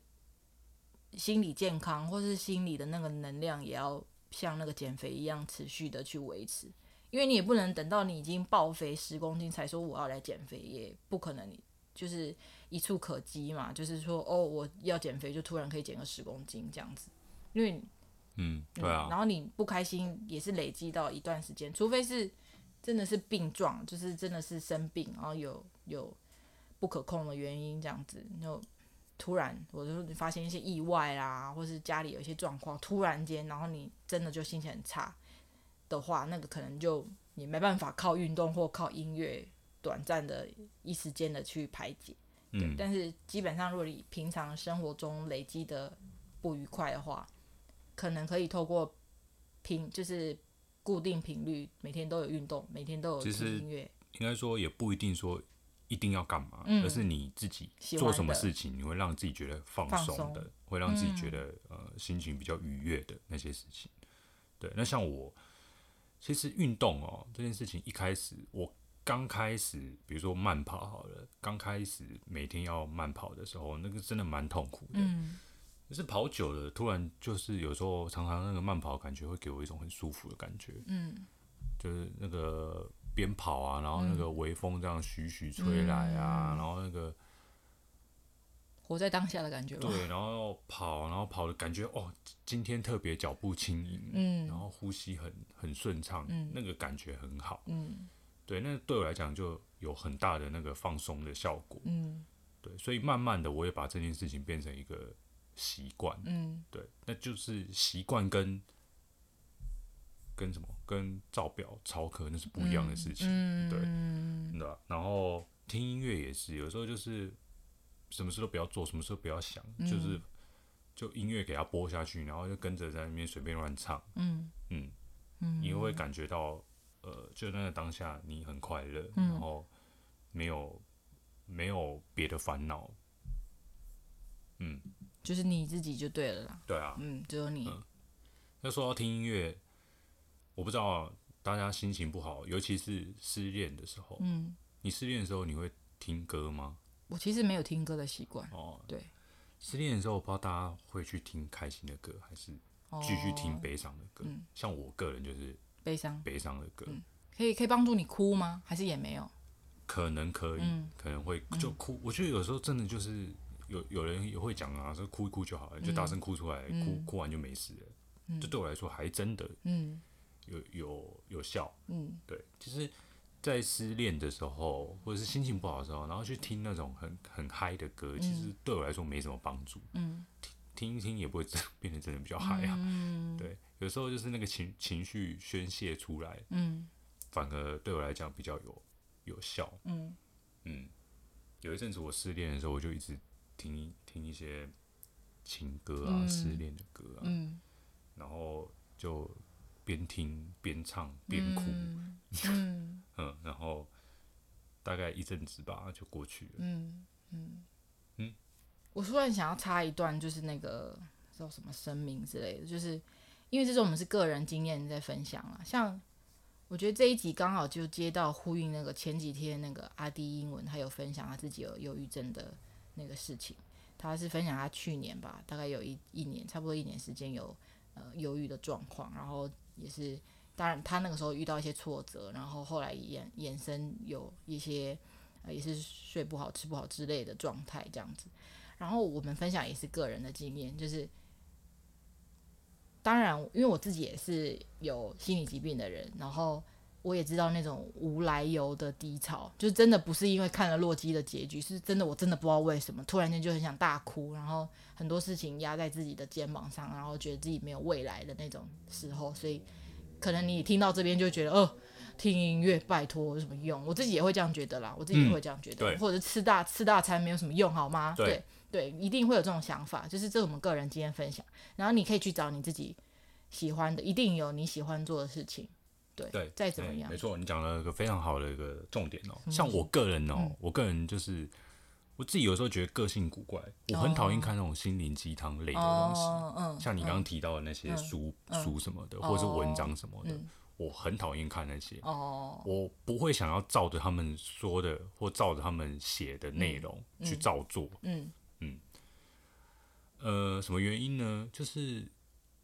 心理健康或是心理的那个能量，也要像那个减肥一样持续的去维持。因为你也不能等到你已经爆肥十公斤才说我要来减肥，也不可能，就是。一触可及嘛，就是说，哦，我要减肥，就突然可以减个十公斤这样子，因为，嗯，对啊、嗯，然后你不开心也是累积到一段时间，除非是真的是病状，就是真的是生病，然后有有不可控的原因这样子，就突然我就发现一些意外啦，或是家里有一些状况，突然间，然后你真的就心情很差的话，那个可能就你没办法靠运动或靠音乐短暂的一时间的去排解。对，但是基本上，如果你平常生活中累积的不愉快的话，可能可以透过平，就是固定频率，每天都有运动，每天都有听音乐。应该说也不一定说一定要干嘛，嗯、而是你自己做什么事情，你会让自己觉得放松的，松会让自己觉得、嗯、呃心情比较愉悦的那些事情。对，那像我其实运动哦这件事情，一开始我。刚开始，比如说慢跑好了，刚开始每天要慢跑的时候，那个真的蛮痛苦的。嗯，可是跑久了，突然就是有时候常常那个慢跑感觉会给我一种很舒服的感觉。嗯，就是那个边跑啊，然后那个微风这样徐徐吹来啊，嗯、然后那个活在当下的感觉。对，然后跑，然后跑的感觉哦，今天特别脚步轻盈，嗯，然后呼吸很很顺畅，嗯，那个感觉很好，嗯。对，那对我来讲就有很大的那个放松的效果。嗯，对，所以慢慢的我也把这件事情变成一个习惯。嗯，对，那就是习惯跟跟什么跟照表操课那是不一样的事情。嗯，对，嗯，对，然后听音乐也是，有时候就是什么事都不要做，什么事都不要想，嗯、就是就音乐给它播下去，然后就跟着在那边随便乱唱。嗯嗯，嗯，你会感觉到。呃，就那个当下，你很快乐，嗯、然后没有没有别的烦恼，嗯，就是你自己就对了啦。对啊，嗯，只有你。那、嗯、说到听音乐，我不知道大家心情不好，尤其是失恋的时候，嗯，你失恋的时候，你会听歌吗？我其实没有听歌的习惯。哦，对，失恋的时候，我不知道大家会去听开心的歌，还是继续听悲伤的歌。哦嗯、像我个人就是悲伤悲伤的歌，嗯、可以可以帮助你哭吗？还是也没有？可能可以，嗯、可能会就哭。嗯、我觉得有时候真的就是有有人也会讲啊，说哭一哭就好了，就大声哭出来，嗯、哭哭完就没事了。嗯、就对我来说，还真的嗯有有有效。嗯，对，其实。在失恋的时候，或者是心情不好的时候，然后去听那种很很嗨的歌，其实对我来说没什么帮助。嗯，听听一听也不会真 变得真的比较嗨啊。嗯，对，有时候就是那个情情绪宣泄出来，嗯，反而对我来讲比较有有效。嗯嗯，有一阵子我失恋的时候，我就一直听听一些情歌啊，失恋的歌啊，嗯，然后就。边听边唱边哭，嗯，嗯，嗯，然后大概一阵子吧，就过去了。嗯嗯嗯，我突然想要插一段，就是那个叫什么声明之类的，就是因为这是我们是个人经验在分享啊。像我觉得这一集刚好就接到呼应那个前几天那个阿迪英文，他有分享他自己有忧郁症的那个事情。他是分享他去年吧，大概有一一年，差不多一年时间有呃忧郁的状况，然后。也是，当然他那个时候遇到一些挫折，然后后来衍衍生有一些，也是睡不好、吃不好之类的状态这样子。然后我们分享也是个人的经验，就是，当然因为我自己也是有心理疾病的人，然后我也知道那种无来由的低潮，就真的不是因为看了洛基的结局，是真的我真的不知道为什么突然间就很想大哭，然后。很多事情压在自己的肩膀上，然后觉得自己没有未来的那种时候，所以可能你听到这边就觉得，哦、呃，听音乐拜托有什么用？我自己也会这样觉得啦，我自己也会这样觉得，嗯、或者吃大吃大餐没有什么用，好吗？对对，对，一定会有这种想法，就是这是我们个人经验分享。然后你可以去找你自己喜欢的，一定有你喜欢做的事情。对对，再怎么样，没错，你讲了一个非常好的一个重点哦。像我个人哦，嗯、我个人就是。我自己有时候觉得个性古怪，我很讨厌看那种心灵鸡汤类的东西，像你刚刚提到的那些书、嗯、书什么的，嗯、或者是文章什么的，嗯、我很讨厌看那些。哦、我不会想要照着他们说的或照着他们写的内容去照做。嗯嗯，呃，什么原因呢？就是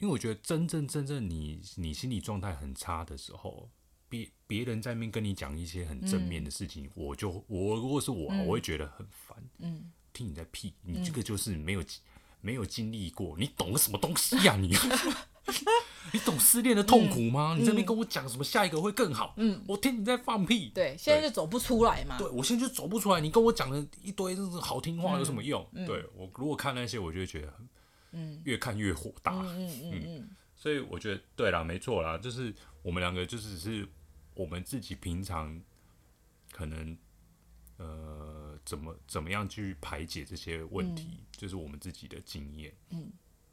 因为我觉得真正真正你你心理状态很差的时候。别别人在那边跟你讲一些很正面的事情，嗯、我就我如果是我，嗯、我会觉得很烦。嗯，听你在屁，你这个就是没有、嗯、没有经历过，你懂个什么东西呀、啊？你你懂失恋的痛苦吗？嗯、你这边跟我讲什么下一个会更好？嗯，我听你在放屁。对，现在就走不出来嘛。对，我现在就走不出来。你跟我讲了一堆就是好听话，有什么用？嗯、对我如果看那些，我就会觉得很，嗯，越看越火大。嗯嗯嗯，嗯所以我觉得对啦，没错啦，就是我们两个就只是。我们自己平常可能呃怎么怎么样去排解这些问题，嗯、就是我们自己的经验。嗯，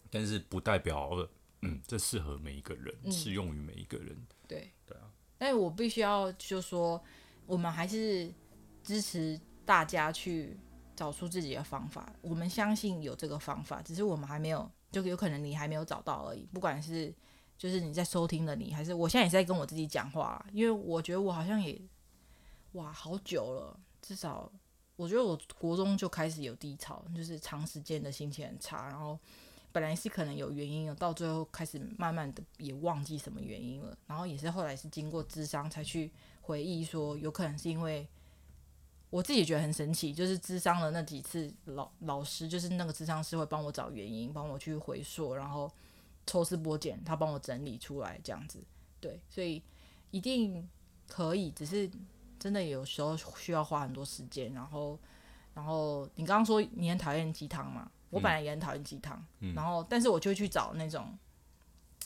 但是不代表嗯这适合每一个人，适、嗯、用于每一个人。对对啊。但是我必须要就说，我们还是支持大家去找出自己的方法。我们相信有这个方法，只是我们还没有，就有可能你还没有找到而已。不管是。就是你在收听的你，还是我现在也是在跟我自己讲话，因为我觉得我好像也，哇，好久了，至少我觉得我国中就开始有低潮，就是长时间的心情很差，然后本来是可能有原因的，到最后开始慢慢的也忘记什么原因了，然后也是后来是经过智商才去回忆说，有可能是因为我自己觉得很神奇，就是智商的那几次老老师，就是那个智商师会帮我找原因，帮我去回溯，然后。抽丝剥茧，他帮我整理出来这样子，对，所以一定可以，只是真的有时候需要花很多时间。然后，然后你刚刚说你很讨厌鸡汤嘛？我本来也很讨厌鸡汤，嗯、然后但是我就去找那种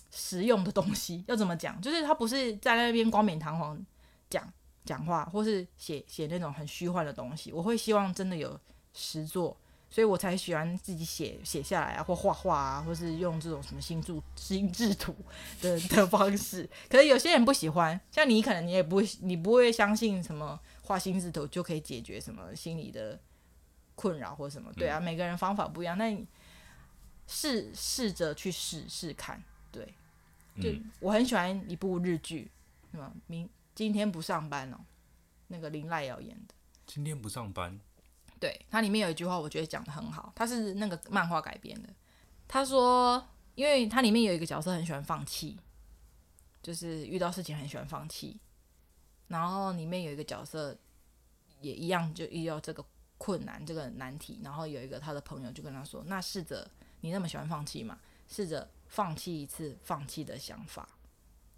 实用的东西。要怎么讲？就是他不是在那边冠冕堂皇讲讲话，或是写写那种很虚幻的东西。我会希望真的有实作。所以我才喜欢自己写写下来啊，或画画啊，或是用这种什么心注心智图的的方式。可是有些人不喜欢，像你可能你也不会，你不会相信什么画心智图就可以解决什么心理的困扰或什么。对啊，每个人方法不一样，那你试试着去试试看。对，就我很喜欢一部日剧，什么明今天不上班哦，那个林濑瑶演的。今天不上班。对，它里面有一句话，我觉得讲的很好，它是那个漫画改编的。他说，因为它里面有一个角色很喜欢放弃，就是遇到事情很喜欢放弃。然后里面有一个角色也一样，就遇到这个困难、这个难题。然后有一个他的朋友就跟他说：“那试着你那么喜欢放弃嘛，试着放弃一次放弃的想法，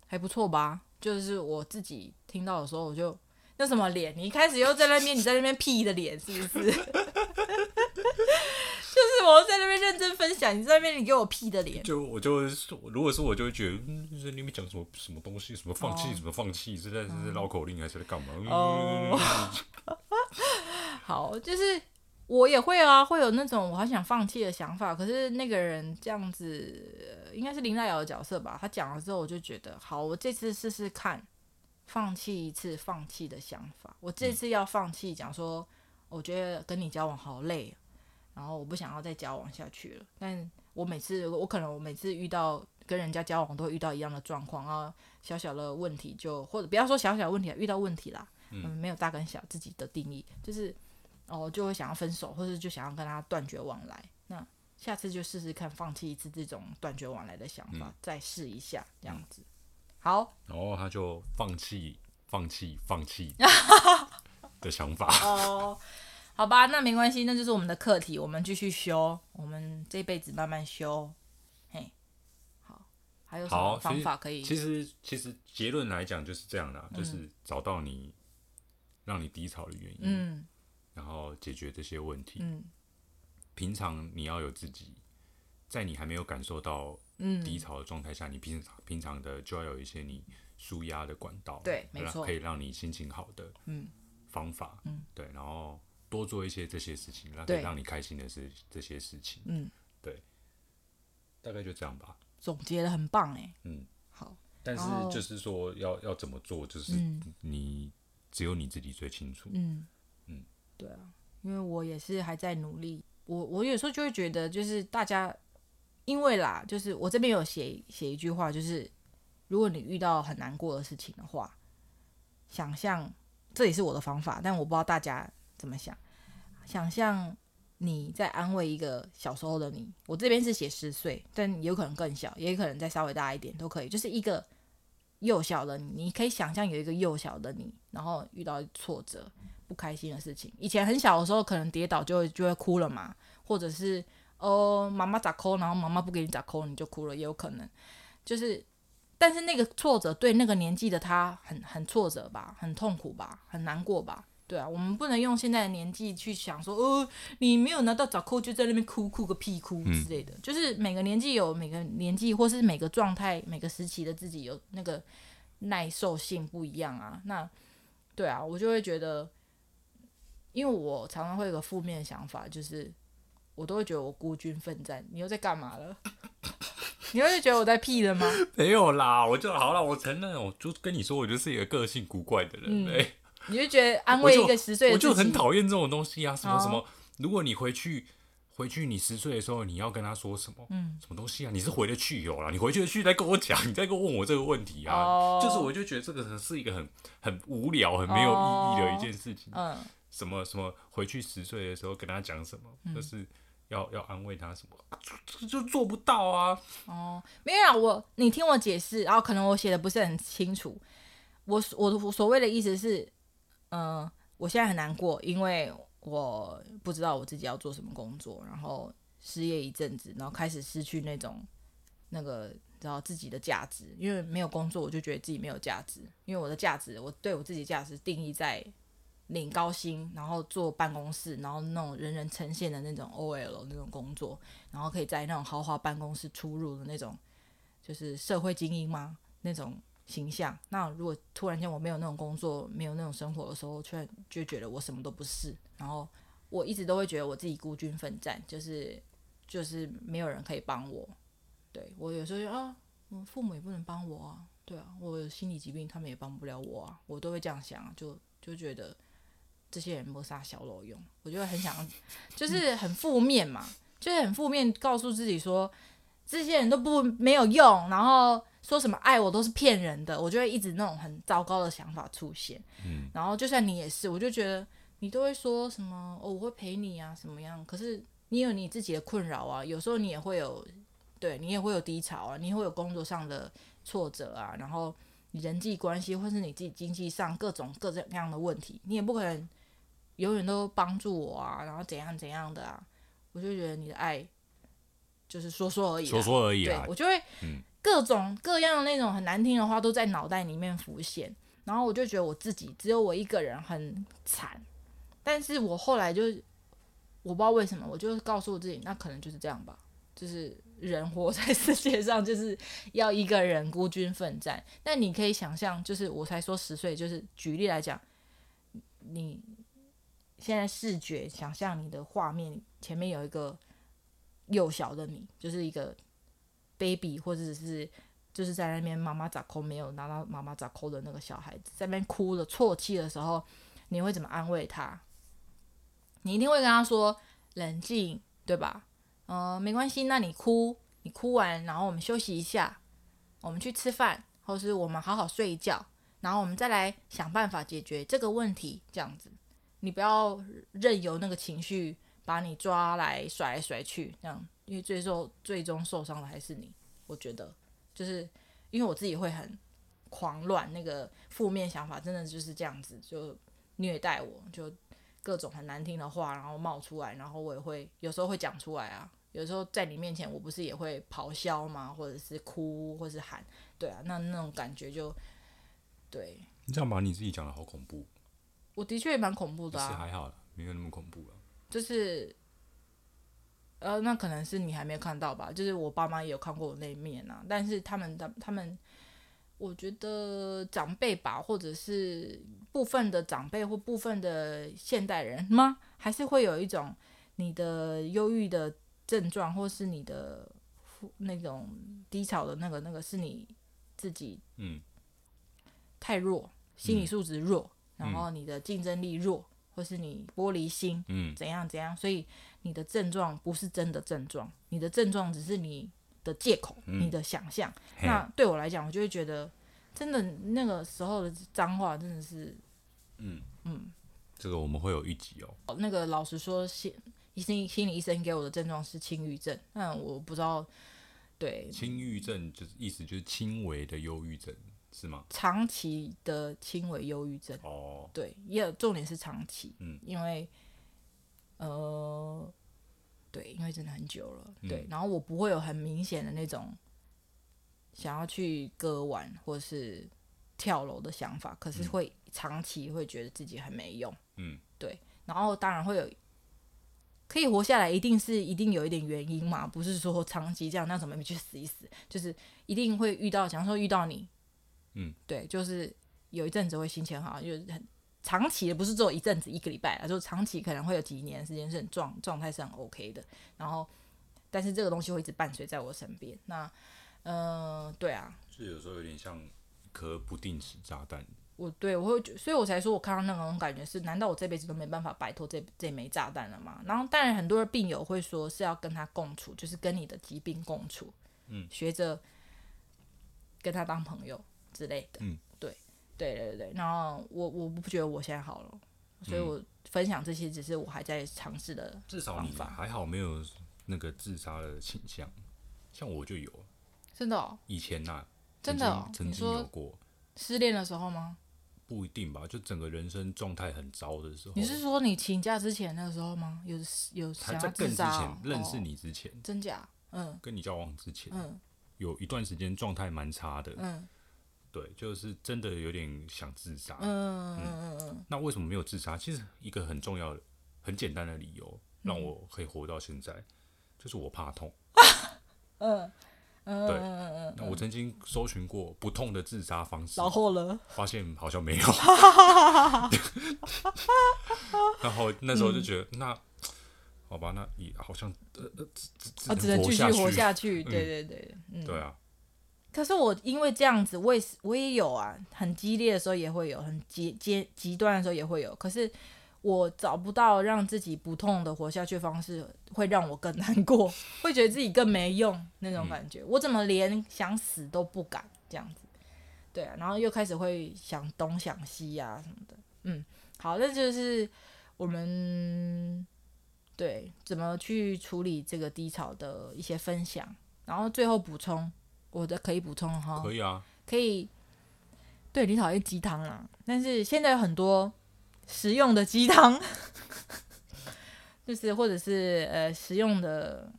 还不错吧？”就是我自己听到的时候，我就。那什么脸？你一开始又在那边，你在那边屁的脸是不是？就是我在那边认真分享，你在那边你给我屁的脸。就我就如果说我就会觉得，嗯，在那边讲什么什么东西，什么放弃，什么放弃，是在是在绕口令还是在干嘛？哦，好，就是我也会啊，会有那种我还想放弃的想法。可是那个人这样子，应该是林黛瑶的角色吧？他讲了之后，我就觉得好，我这次试试看。放弃一次放弃的想法，我这次要放弃，讲说，我觉得跟你交往好累，然后我不想要再交往下去了。但我每次，我可能我每次遇到跟人家交往，都会遇到一样的状况啊，小小的问题就或者不要说小小的问题，遇到问题啦，嗯，没有大跟小，自己的定义就是，哦，就会想要分手，或者就想要跟他断绝往来。那下次就试试看，放弃一次这种断绝往来的想法，再试一下这样子。好，然后他就放弃、放弃、放弃 的想法。哦，好吧，那没关系，那就是我们的课题，我们继续修，我们这辈子慢慢修。嘿，好，还有什么方法可以？其实，其实结论来讲就是这样啦，嗯，就是找到你让你低潮的原因，嗯，然后解决这些问题。嗯，平常你要有自己，在你还没有感受到。嗯，低潮的状态下，你平常平常的就要有一些你舒压的管道，对，没错，可以让你心情好的，嗯，方法，嗯，对，然后多做一些这些事情，让让你开心的是这些事情，嗯，对，大概就这样吧。总结的很棒哎，嗯，好，但是就是说要要怎么做，就是你只有你自己最清楚，嗯嗯，对啊，因为我也是还在努力，我我有时候就会觉得，就是大家。因为啦，就是我这边有写写一句话，就是如果你遇到很难过的事情的话，想象这也是我的方法，但我不知道大家怎么想。想象你在安慰一个小时候的你，我这边是写十岁，但有可能更小，也可能再稍微大一点都可以。就是一个幼小的你，你可以想象有一个幼小的你，然后遇到挫折、不开心的事情。以前很小的时候，可能跌倒就会就会哭了嘛，或者是。哦，妈妈咋抠，然后妈妈不给你咋抠，你就哭了，也有可能。就是，但是那个挫折对那个年纪的他很很挫折吧，很痛苦吧，很难过吧？对啊，我们不能用现在的年纪去想说，哦，你没有拿到咋抠，就在那边哭哭个屁哭之类的。嗯、就是每个年纪有每个年纪，或是每个状态、每个时期的自己有那个耐受性不一样啊。那对啊，我就会觉得，因为我常常会有个负面想法，就是。我都会觉得我孤军奋战，你又在干嘛了？你又是觉得我在屁了吗？没有啦，我就好了，我承认，我就跟你说，我就是一个个性古怪的人。嗯欸、你就觉得 安慰一个十岁的，我就很讨厌这种东西啊，什么什么。如果你回去，回去你十岁的时候，你要跟他说什么？嗯，什么东西啊？你是回得去有啦，你回去的去再跟我讲，你再跟我问我这个问题啊。哦、就是我就觉得这个是一个很很无聊、很没有意义的一件事情。嗯，什么什么回去十岁的时候跟他讲什么？嗯、就是。要要安慰他什么？就就做不到啊！哦，没有啊，我你听我解释，然后可能我写的不是很清楚。我我我所谓的意思是，嗯、呃，我现在很难过，因为我不知道我自己要做什么工作，然后失业一阵子，然后开始失去那种那个然后自己的价值，因为没有工作，我就觉得自己没有价值，因为我的价值，我对我自己价值定义在。领高薪，然后坐办公室，然后那种人人称羡的那种 OL 那种工作，然后可以在那种豪华办公室出入的那种，就是社会精英吗？那种形象。那如果突然间我没有那种工作，没有那种生活的时候，却就觉得我什么都不是。然后我一直都会觉得我自己孤军奋战，就是就是没有人可以帮我。对，我有时候就啊，我父母也不能帮我啊，对啊，我有心理疾病，他们也帮不了我啊，我都会这样想，就就觉得。这些人没啥小路用，我就很想，就是很负面嘛，就是很负面，告诉自己说这些人都不没有用，然后说什么爱我都是骗人的，我就会一直那种很糟糕的想法出现。嗯，然后就算你也是，我就觉得你都会说什么哦，我会陪你啊，什么样？可是你有你自己的困扰啊，有时候你也会有，对你也会有低潮啊，你会有工作上的挫折啊，然后你人际关系或是你自己经济上各种各种各样的问题，你也不可能永远都帮助我啊，然后怎样怎样的啊，我就觉得你的爱就是说说而已，说说而已啊，对，我就会各种各样的那种很难听的话都在脑袋里面浮现，然后我就觉得我自己只有我一个人很惨。但是我后来就，我不知道为什么，我就告诉我自己，那可能就是这样吧，就是人活在世界上就是要一个人孤军奋战。那你可以想象，就是我才说十岁，就是举例来讲，你现在视觉想象你的画面前面有一个幼小的你，就是一个 baby，或者是就是在那边妈妈咋抠没有拿到妈妈咋抠的那个小孩子，在那边哭了啜泣的时候，你会怎么安慰他？你一定会跟他说冷静，对吧？呃，没关系，那你哭，你哭完，然后我们休息一下，我们去吃饭，或是我们好好睡一觉，然后我们再来想办法解决这个问题。这样子，你不要任由那个情绪把你抓来甩来甩去，这样，因为最受最终受伤的还是你。我觉得，就是因为我自己会很狂乱，那个负面想法真的就是这样子，就虐待我，就。各种很难听的话，然后冒出来，然后我也会有时候会讲出来啊。有时候在你面前，我不是也会咆哮吗？或者是哭，或是喊，对啊，那那种感觉就对。你这样把你自己讲得好恐怖。我的确也蛮恐怖的啊。是还好，没有那么恐怖了。就是，呃，那可能是你还没有看到吧？就是我爸妈也有看过我那一面啊，但是他们的他们。我觉得长辈吧，或者是部分的长辈或部分的现代人吗？还是会有一种你的忧郁的症状，或是你的那种低潮的那个那个是你自己嗯太弱，嗯、心理素质弱，嗯、然后你的竞争力弱，嗯、或是你玻璃心嗯。怎样怎样，所以你的症状不是真的症状，你的症状只是你。的借口，嗯、你的想象，那对我来讲，我就会觉得，真的那个时候的脏话真的是，嗯嗯，嗯这个我们会有一集哦。那个老实说，心医生心理医生给我的症状是轻郁症，但我不知道，对，轻郁症就是意思就是轻微的忧郁症是吗？长期的轻微忧郁症哦，对，也重点是长期，嗯，因为呃。对，因为真的很久了，嗯、对，然后我不会有很明显的那种想要去割腕或是跳楼的想法，可是会长期会觉得自己很没用，嗯，对，然后当然会有可以活下来，一定是一定有一点原因嘛，不是说长期这样，那怎么没去死一死？就是一定会遇到，假如说遇到你，嗯，对，就是有一阵子会心情好，就是很。长期的不是只有一阵子一个礼拜啊，就长期可能会有几年时间是很状状态是很 OK 的。然后，但是这个东西会一直伴随在我身边。那，嗯、呃，对啊，是有时候有点像一颗不定时炸弹。我对我会觉，所以我才说我看到那种感觉是，难道我这辈子都没办法摆脱这这枚炸弹了吗？然后，当然很多的病友会说是要跟他共处，就是跟你的疾病共处，嗯，学着跟他当朋友之类的，嗯。对对对对，然后我我不觉得我现在好了，所以我分享这些只是我还在尝试的。至少你还好没有那个自杀的倾向，像我就有。真的哦？以前呐，真的曾经有过。失恋的时候吗？不一定吧，就整个人生状态很糟的时候。你是说你请假之前那个时候吗？有有想要之前认识你之前，真假？嗯。跟你交往之前，嗯，有一段时间状态蛮差的，嗯。对，就是真的有点想自杀。嗯嗯嗯，那为什么没有自杀？其实一个很重要的、很简单的理由，让我可以活到现在，嗯、就是我怕痛。嗯嗯，对。那我曾经搜寻过不痛的自杀方式，然后呢，发现好像没有。然后那时候就觉得，嗯、那好吧，那也好像呃呃只只能继续活下去。对对对，嗯、对啊。可是我因为这样子，我也是我也有啊，很激烈的时候也会有，很极极极端的时候也会有。可是我找不到让自己不痛的活下去方式，会让我更难过，会觉得自己更没用那种感觉。嗯、我怎么连想死都不敢这样子？对啊，然后又开始会想东想西啊什么的。嗯，好，那就是我们对怎么去处理这个低潮的一些分享，然后最后补充，我的可以补充哈，可以啊，可以。对，你讨厌鸡汤啦，但是现在有很多实用的鸡汤，就是或者是呃实用的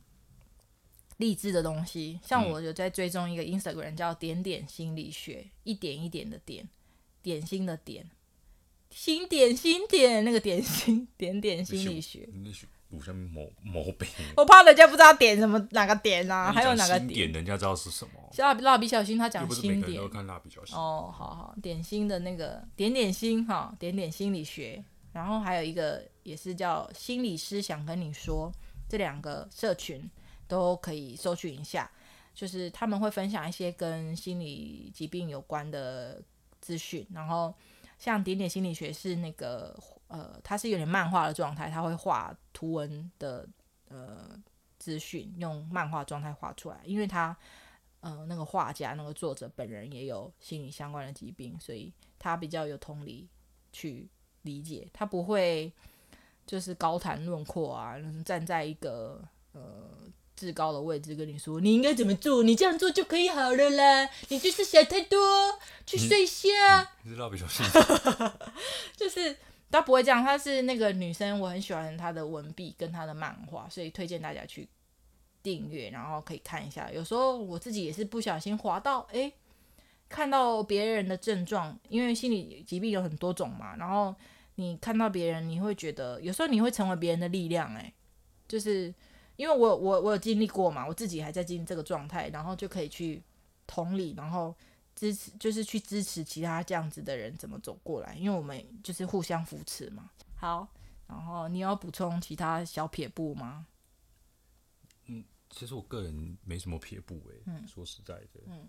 励志的东西，像我有在追踪一个 Instagram 叫点点心理学，一点一点的点，点心的点。心点心点那个点心点点心理学，有什么毛毛病？我怕人家不知道点什么哪个点啊，还有哪个点？人家知道是什么？蜡蜡笔小新他讲新点。哦，好好，点心的那个点点心哈，点点心理学。然后还有一个也是叫心理师想跟你说，这两个社群都可以搜寻一下，就是他们会分享一些跟心理疾病有关的资讯，然后。像点点心理学是那个呃，它是有点漫画的状态，它会画图文的呃资讯，用漫画状态画出来。因为他呃那个画家那个作者本人也有心理相关的疾病，所以他比较有同理去理解，他不会就是高谈论阔啊，站在一个呃。至高的位置跟你说，你应该怎么做？你这样做就可以好了啦。你就是想太多，去睡下。你知道比较细，就是他不会这样。他是那个女生，我很喜欢她的文笔跟她的漫画，所以推荐大家去订阅，然后可以看一下。有时候我自己也是不小心滑到，哎、看到别人的症状，因为心理疾病有很多种嘛。然后你看到别人，你会觉得有时候你会成为别人的力量、欸，哎，就是。因为我我我有经历过嘛，我自己还在经历这个状态，然后就可以去同理，然后支持，就是去支持其他这样子的人怎么走过来，因为我们就是互相扶持嘛。好，然后你要补充其他小撇步吗？嗯，其实我个人没什么撇步诶、欸，嗯，说实在的，嗯，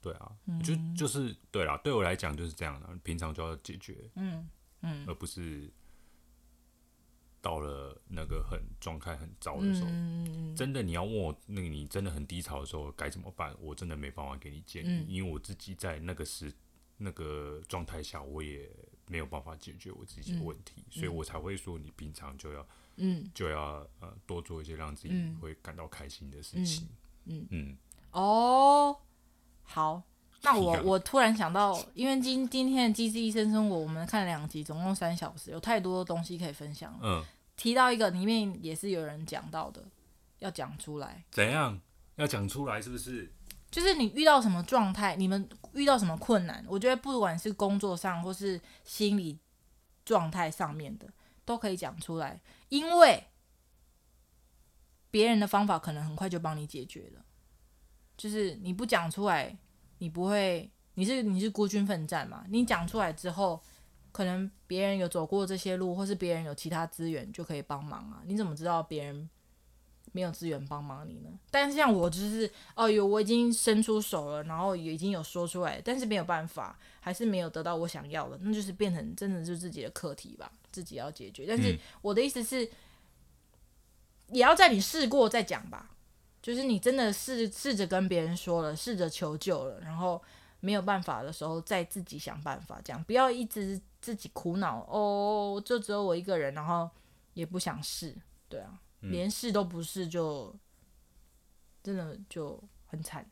对啊，嗯、就就是对啦，对我来讲就是这样的，平常就要解决，嗯嗯，而不是。到了那个很状态很糟的时候，嗯、真的你要问我，那个你真的很低潮的时候该怎么办？我真的没办法给你建议，嗯、因为我自己在那个时那个状态下，我也没有办法解决我自己的问题，嗯、所以我才会说你平常就要，嗯，就要呃多做一些让自己会感到开心的事情，嗯。嗯，嗯。哦，好，那我我突然想到，因为今今天的机智医生生活，我们看了两集，总共三小时，有太多东西可以分享了，嗯。提到一个里面也是有人讲到的，要讲出来。怎样？要讲出来是不是？就是你遇到什么状态，你们遇到什么困难，我觉得不管是工作上或是心理状态上面的，都可以讲出来，因为别人的方法可能很快就帮你解决了。就是你不讲出来，你不会，你是你是孤军奋战嘛？你讲出来之后。可能别人有走过这些路，或是别人有其他资源就可以帮忙啊？你怎么知道别人没有资源帮忙你呢？但是像我就是，哦有，我已经伸出手了，然后也已经有说出来，但是没有办法，还是没有得到我想要的，那就是变成真的就是自己的课题吧，自己要解决。但是我的意思是，嗯、也要在你试过再讲吧，就是你真的试试着跟别人说了，试着求救了，然后没有办法的时候再自己想办法，这样不要一直。自己苦恼哦，就只有我一个人，然后也不想试，对啊，嗯、连试都不试，就真的就很惨。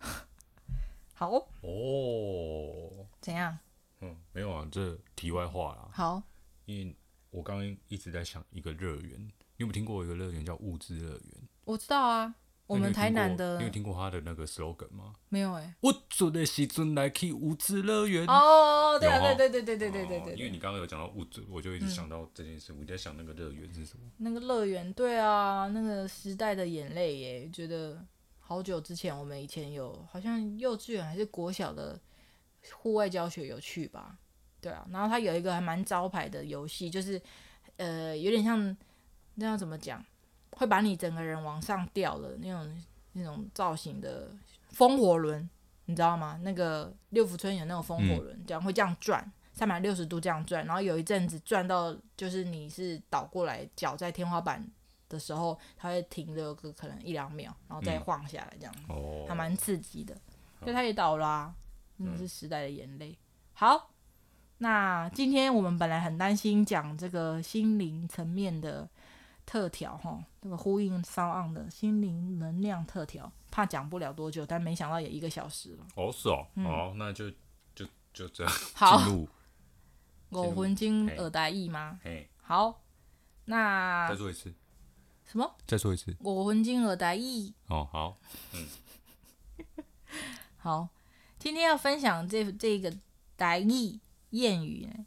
好哦，怎样？嗯，没有啊，这题外话啦。好，因为我刚刚一直在想一个乐园，你有没有听过一个乐园叫物质乐园？我知道啊。我们台南的，你有听过他的那个 slogan 吗？没有哎。我做的时阵来去物质乐园。哦，对啊对对对对对对对对。因为你刚刚有讲到物质，我就一直想到这件事。我在想那个乐园是什么？那个乐园，对啊，那个时代的眼泪耶，觉得好久之前，我们以前有好像幼稚园还是国小的户外教学有去吧？对啊，然后他有一个还蛮招牌的游戏，就是呃，有点像那要怎么讲？会把你整个人往上吊的那种那种造型的风火轮，你知道吗？那个六福村有那种风火轮，这样会这样转三百六十度这样转，然后有一阵子转到就是你是倒过来脚在天花板的时候，它会停留个可能一两秒，然后再晃下来这样，嗯、还蛮刺激的。所以它也倒了，啊，那是时代的眼泪。好，那今天我们本来很担心讲这个心灵层面的特调哈，这个呼应 SoundOn 的心灵能量特调，怕讲不了多久，但没想到也一个小时了。哦，是哦，嗯、哦，那就就就这样 好。五分钟耳带意吗？好，那再说一次。什么？再说一次。五分钟耳带意。哦，好，嗯，好，今天要分享这这个台语谚语呢，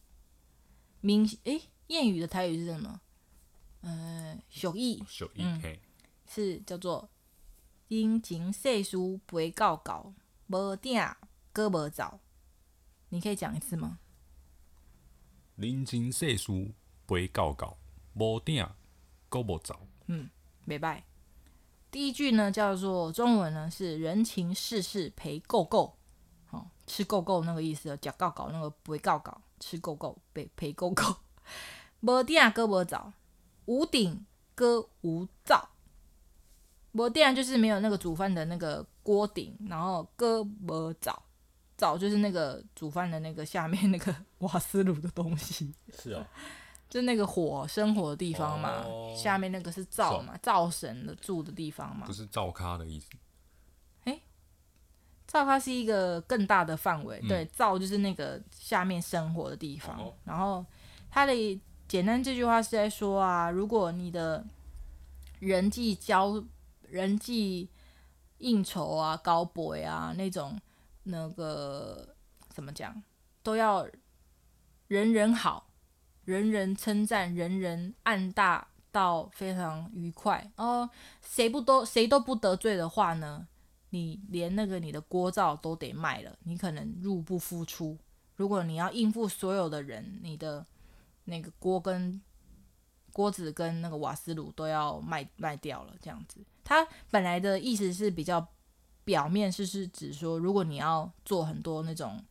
明诶，谚语的台语是什么？呃，俗语，俗语，嗯，是叫做“人情世事陪到到，无鼎搁无灶”。你可以讲一次吗？“人情世事陪到到，无鼎搁无灶”。嗯，没拜。第一句呢，叫做中文呢是“人情世事陪够够”，好，吃够够那个意思，食够够那个陪够够，吃够够陪陪够够，无鼎搁无灶。无鼎歌无灶，无鼎就是没有那个煮饭的那个锅顶，然后歌无灶，灶就是那个煮饭的那个下面那个瓦斯炉的东西。是啊，就那个火生火的地方嘛，哦、下面那个是灶嘛，灶神的住的地方嘛。不是灶咖的意思。哎，灶咖是一个更大的范围，嗯、对，灶就是那个下面生火的地方，哦、然后它的。简单这句话是在说啊，如果你的人际交、人际应酬啊、高博啊那种那个怎么讲，都要人人好，人人称赞，人人按大到非常愉快哦，谁不都谁都不得罪的话呢，你连那个你的锅灶都得卖了，你可能入不敷出。如果你要应付所有的人，你的那个锅跟锅子跟那个瓦斯炉都要卖卖掉了，这样子。它本来的意思是比较表面，是是指说，如果你要做很多那种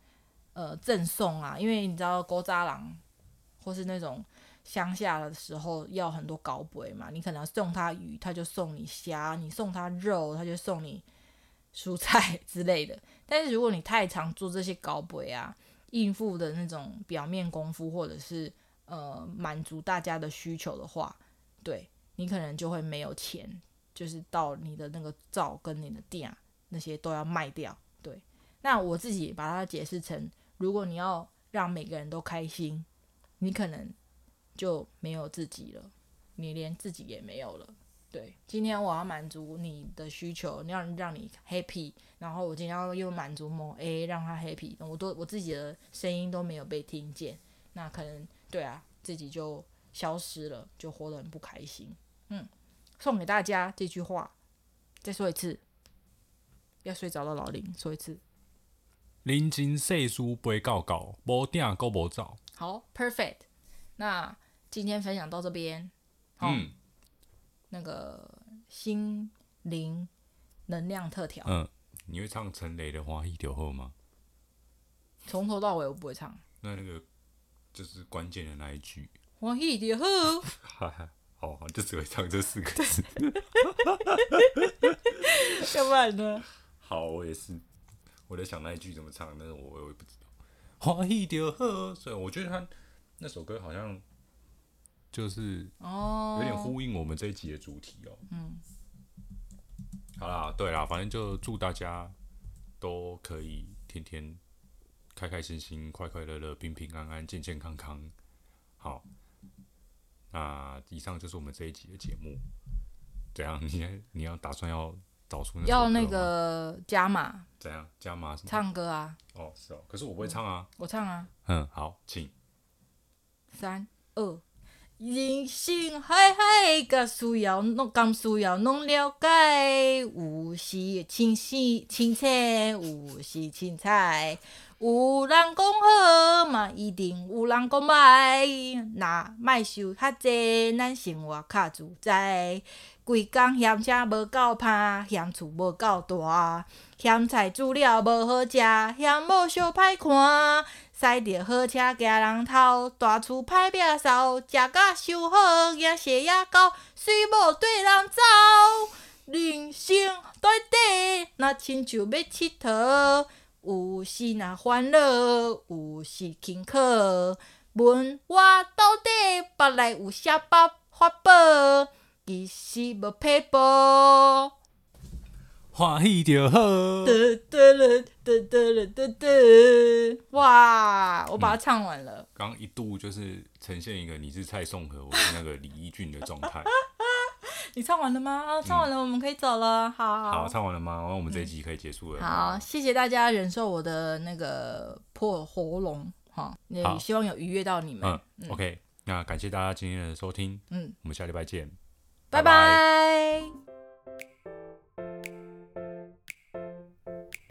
呃赠送啊，因为你知道古早人或是那种乡下的时候要很多高杯嘛，你可能要送他鱼，他就送你虾；你送他肉，他就送你蔬菜 之类的。但是如果你太常做这些高杯啊，应付的那种表面功夫或者是呃，满足大家的需求的话，对，你可能就会没有钱，就是到你的那个灶跟你的店那些都要卖掉。对，那我自己把它解释成，如果你要让每个人都开心，你可能就没有自己了，你连自己也没有了。对，今天我要满足你的需求，要让你 happy，然后我今天要又满足某 A 让他 happy，我都我自己的声音都没有被听见，那可能。对啊，自己就消失了，就活得很不开心。嗯，送给大家这句话，再说一次，要睡着了，老林说一次。人情世事背到到，无定阁无走。好，perfect。那今天分享到这边。嗯。那个心灵能量特调。嗯，你会唱陈雷的《花一柳后》吗？从头到尾我不会唱。那那个。这是关键的那一句，欢喜就好。好，好，就只会唱这四个字。要不然呢？好，我也是，我在想那一句怎么唱，但是我我也不知道。欢喜就好，所以我觉得他那首歌好像就是哦，有点呼应我们这一集的主题哦。嗯，好啦，对啦，反正就祝大家都可以天天。开开心心、快快乐乐、平平安安、健健康康，好。那以上就是我们这一集的节目。怎样？你你要打算要找出那要那个加码？怎样加码？唱歌啊？哦，是哦。可是我不会唱啊。我唱啊。嗯，好，请。三二。人生海海，甲需要拢甘需要拢了解。有时清醒清醒，有时凊彩。有人讲好嘛，一定有人讲歹。若莫想较济，咱生活较自在。规工嫌车无够拍，嫌厝无够大，嫌菜煮了无好食，嫌某相歹看。驶着好车行人头，大厝歹摒扫，食甲收好，也洗也搞，随某对人走。人生短短，若亲像要佚佗，有时那欢乐，有时坎坷。问我到底腹内有啥办法宝？其实无撇步。欢喜就好。哇！我把它唱完了。刚、嗯、一度就是呈现一个你是蔡颂和，我是那个李翊俊的状态。你唱完了吗？唱完了，我们可以走了。嗯、好，好，唱完了吗？那我们这一集可以结束了。嗯、好，谢谢大家忍受我的那个破喉咙。哈，也希望有愉悦到你们。嗯，嗯，OK，那感谢大家今天的收听。嗯，我们下礼拜见，拜拜。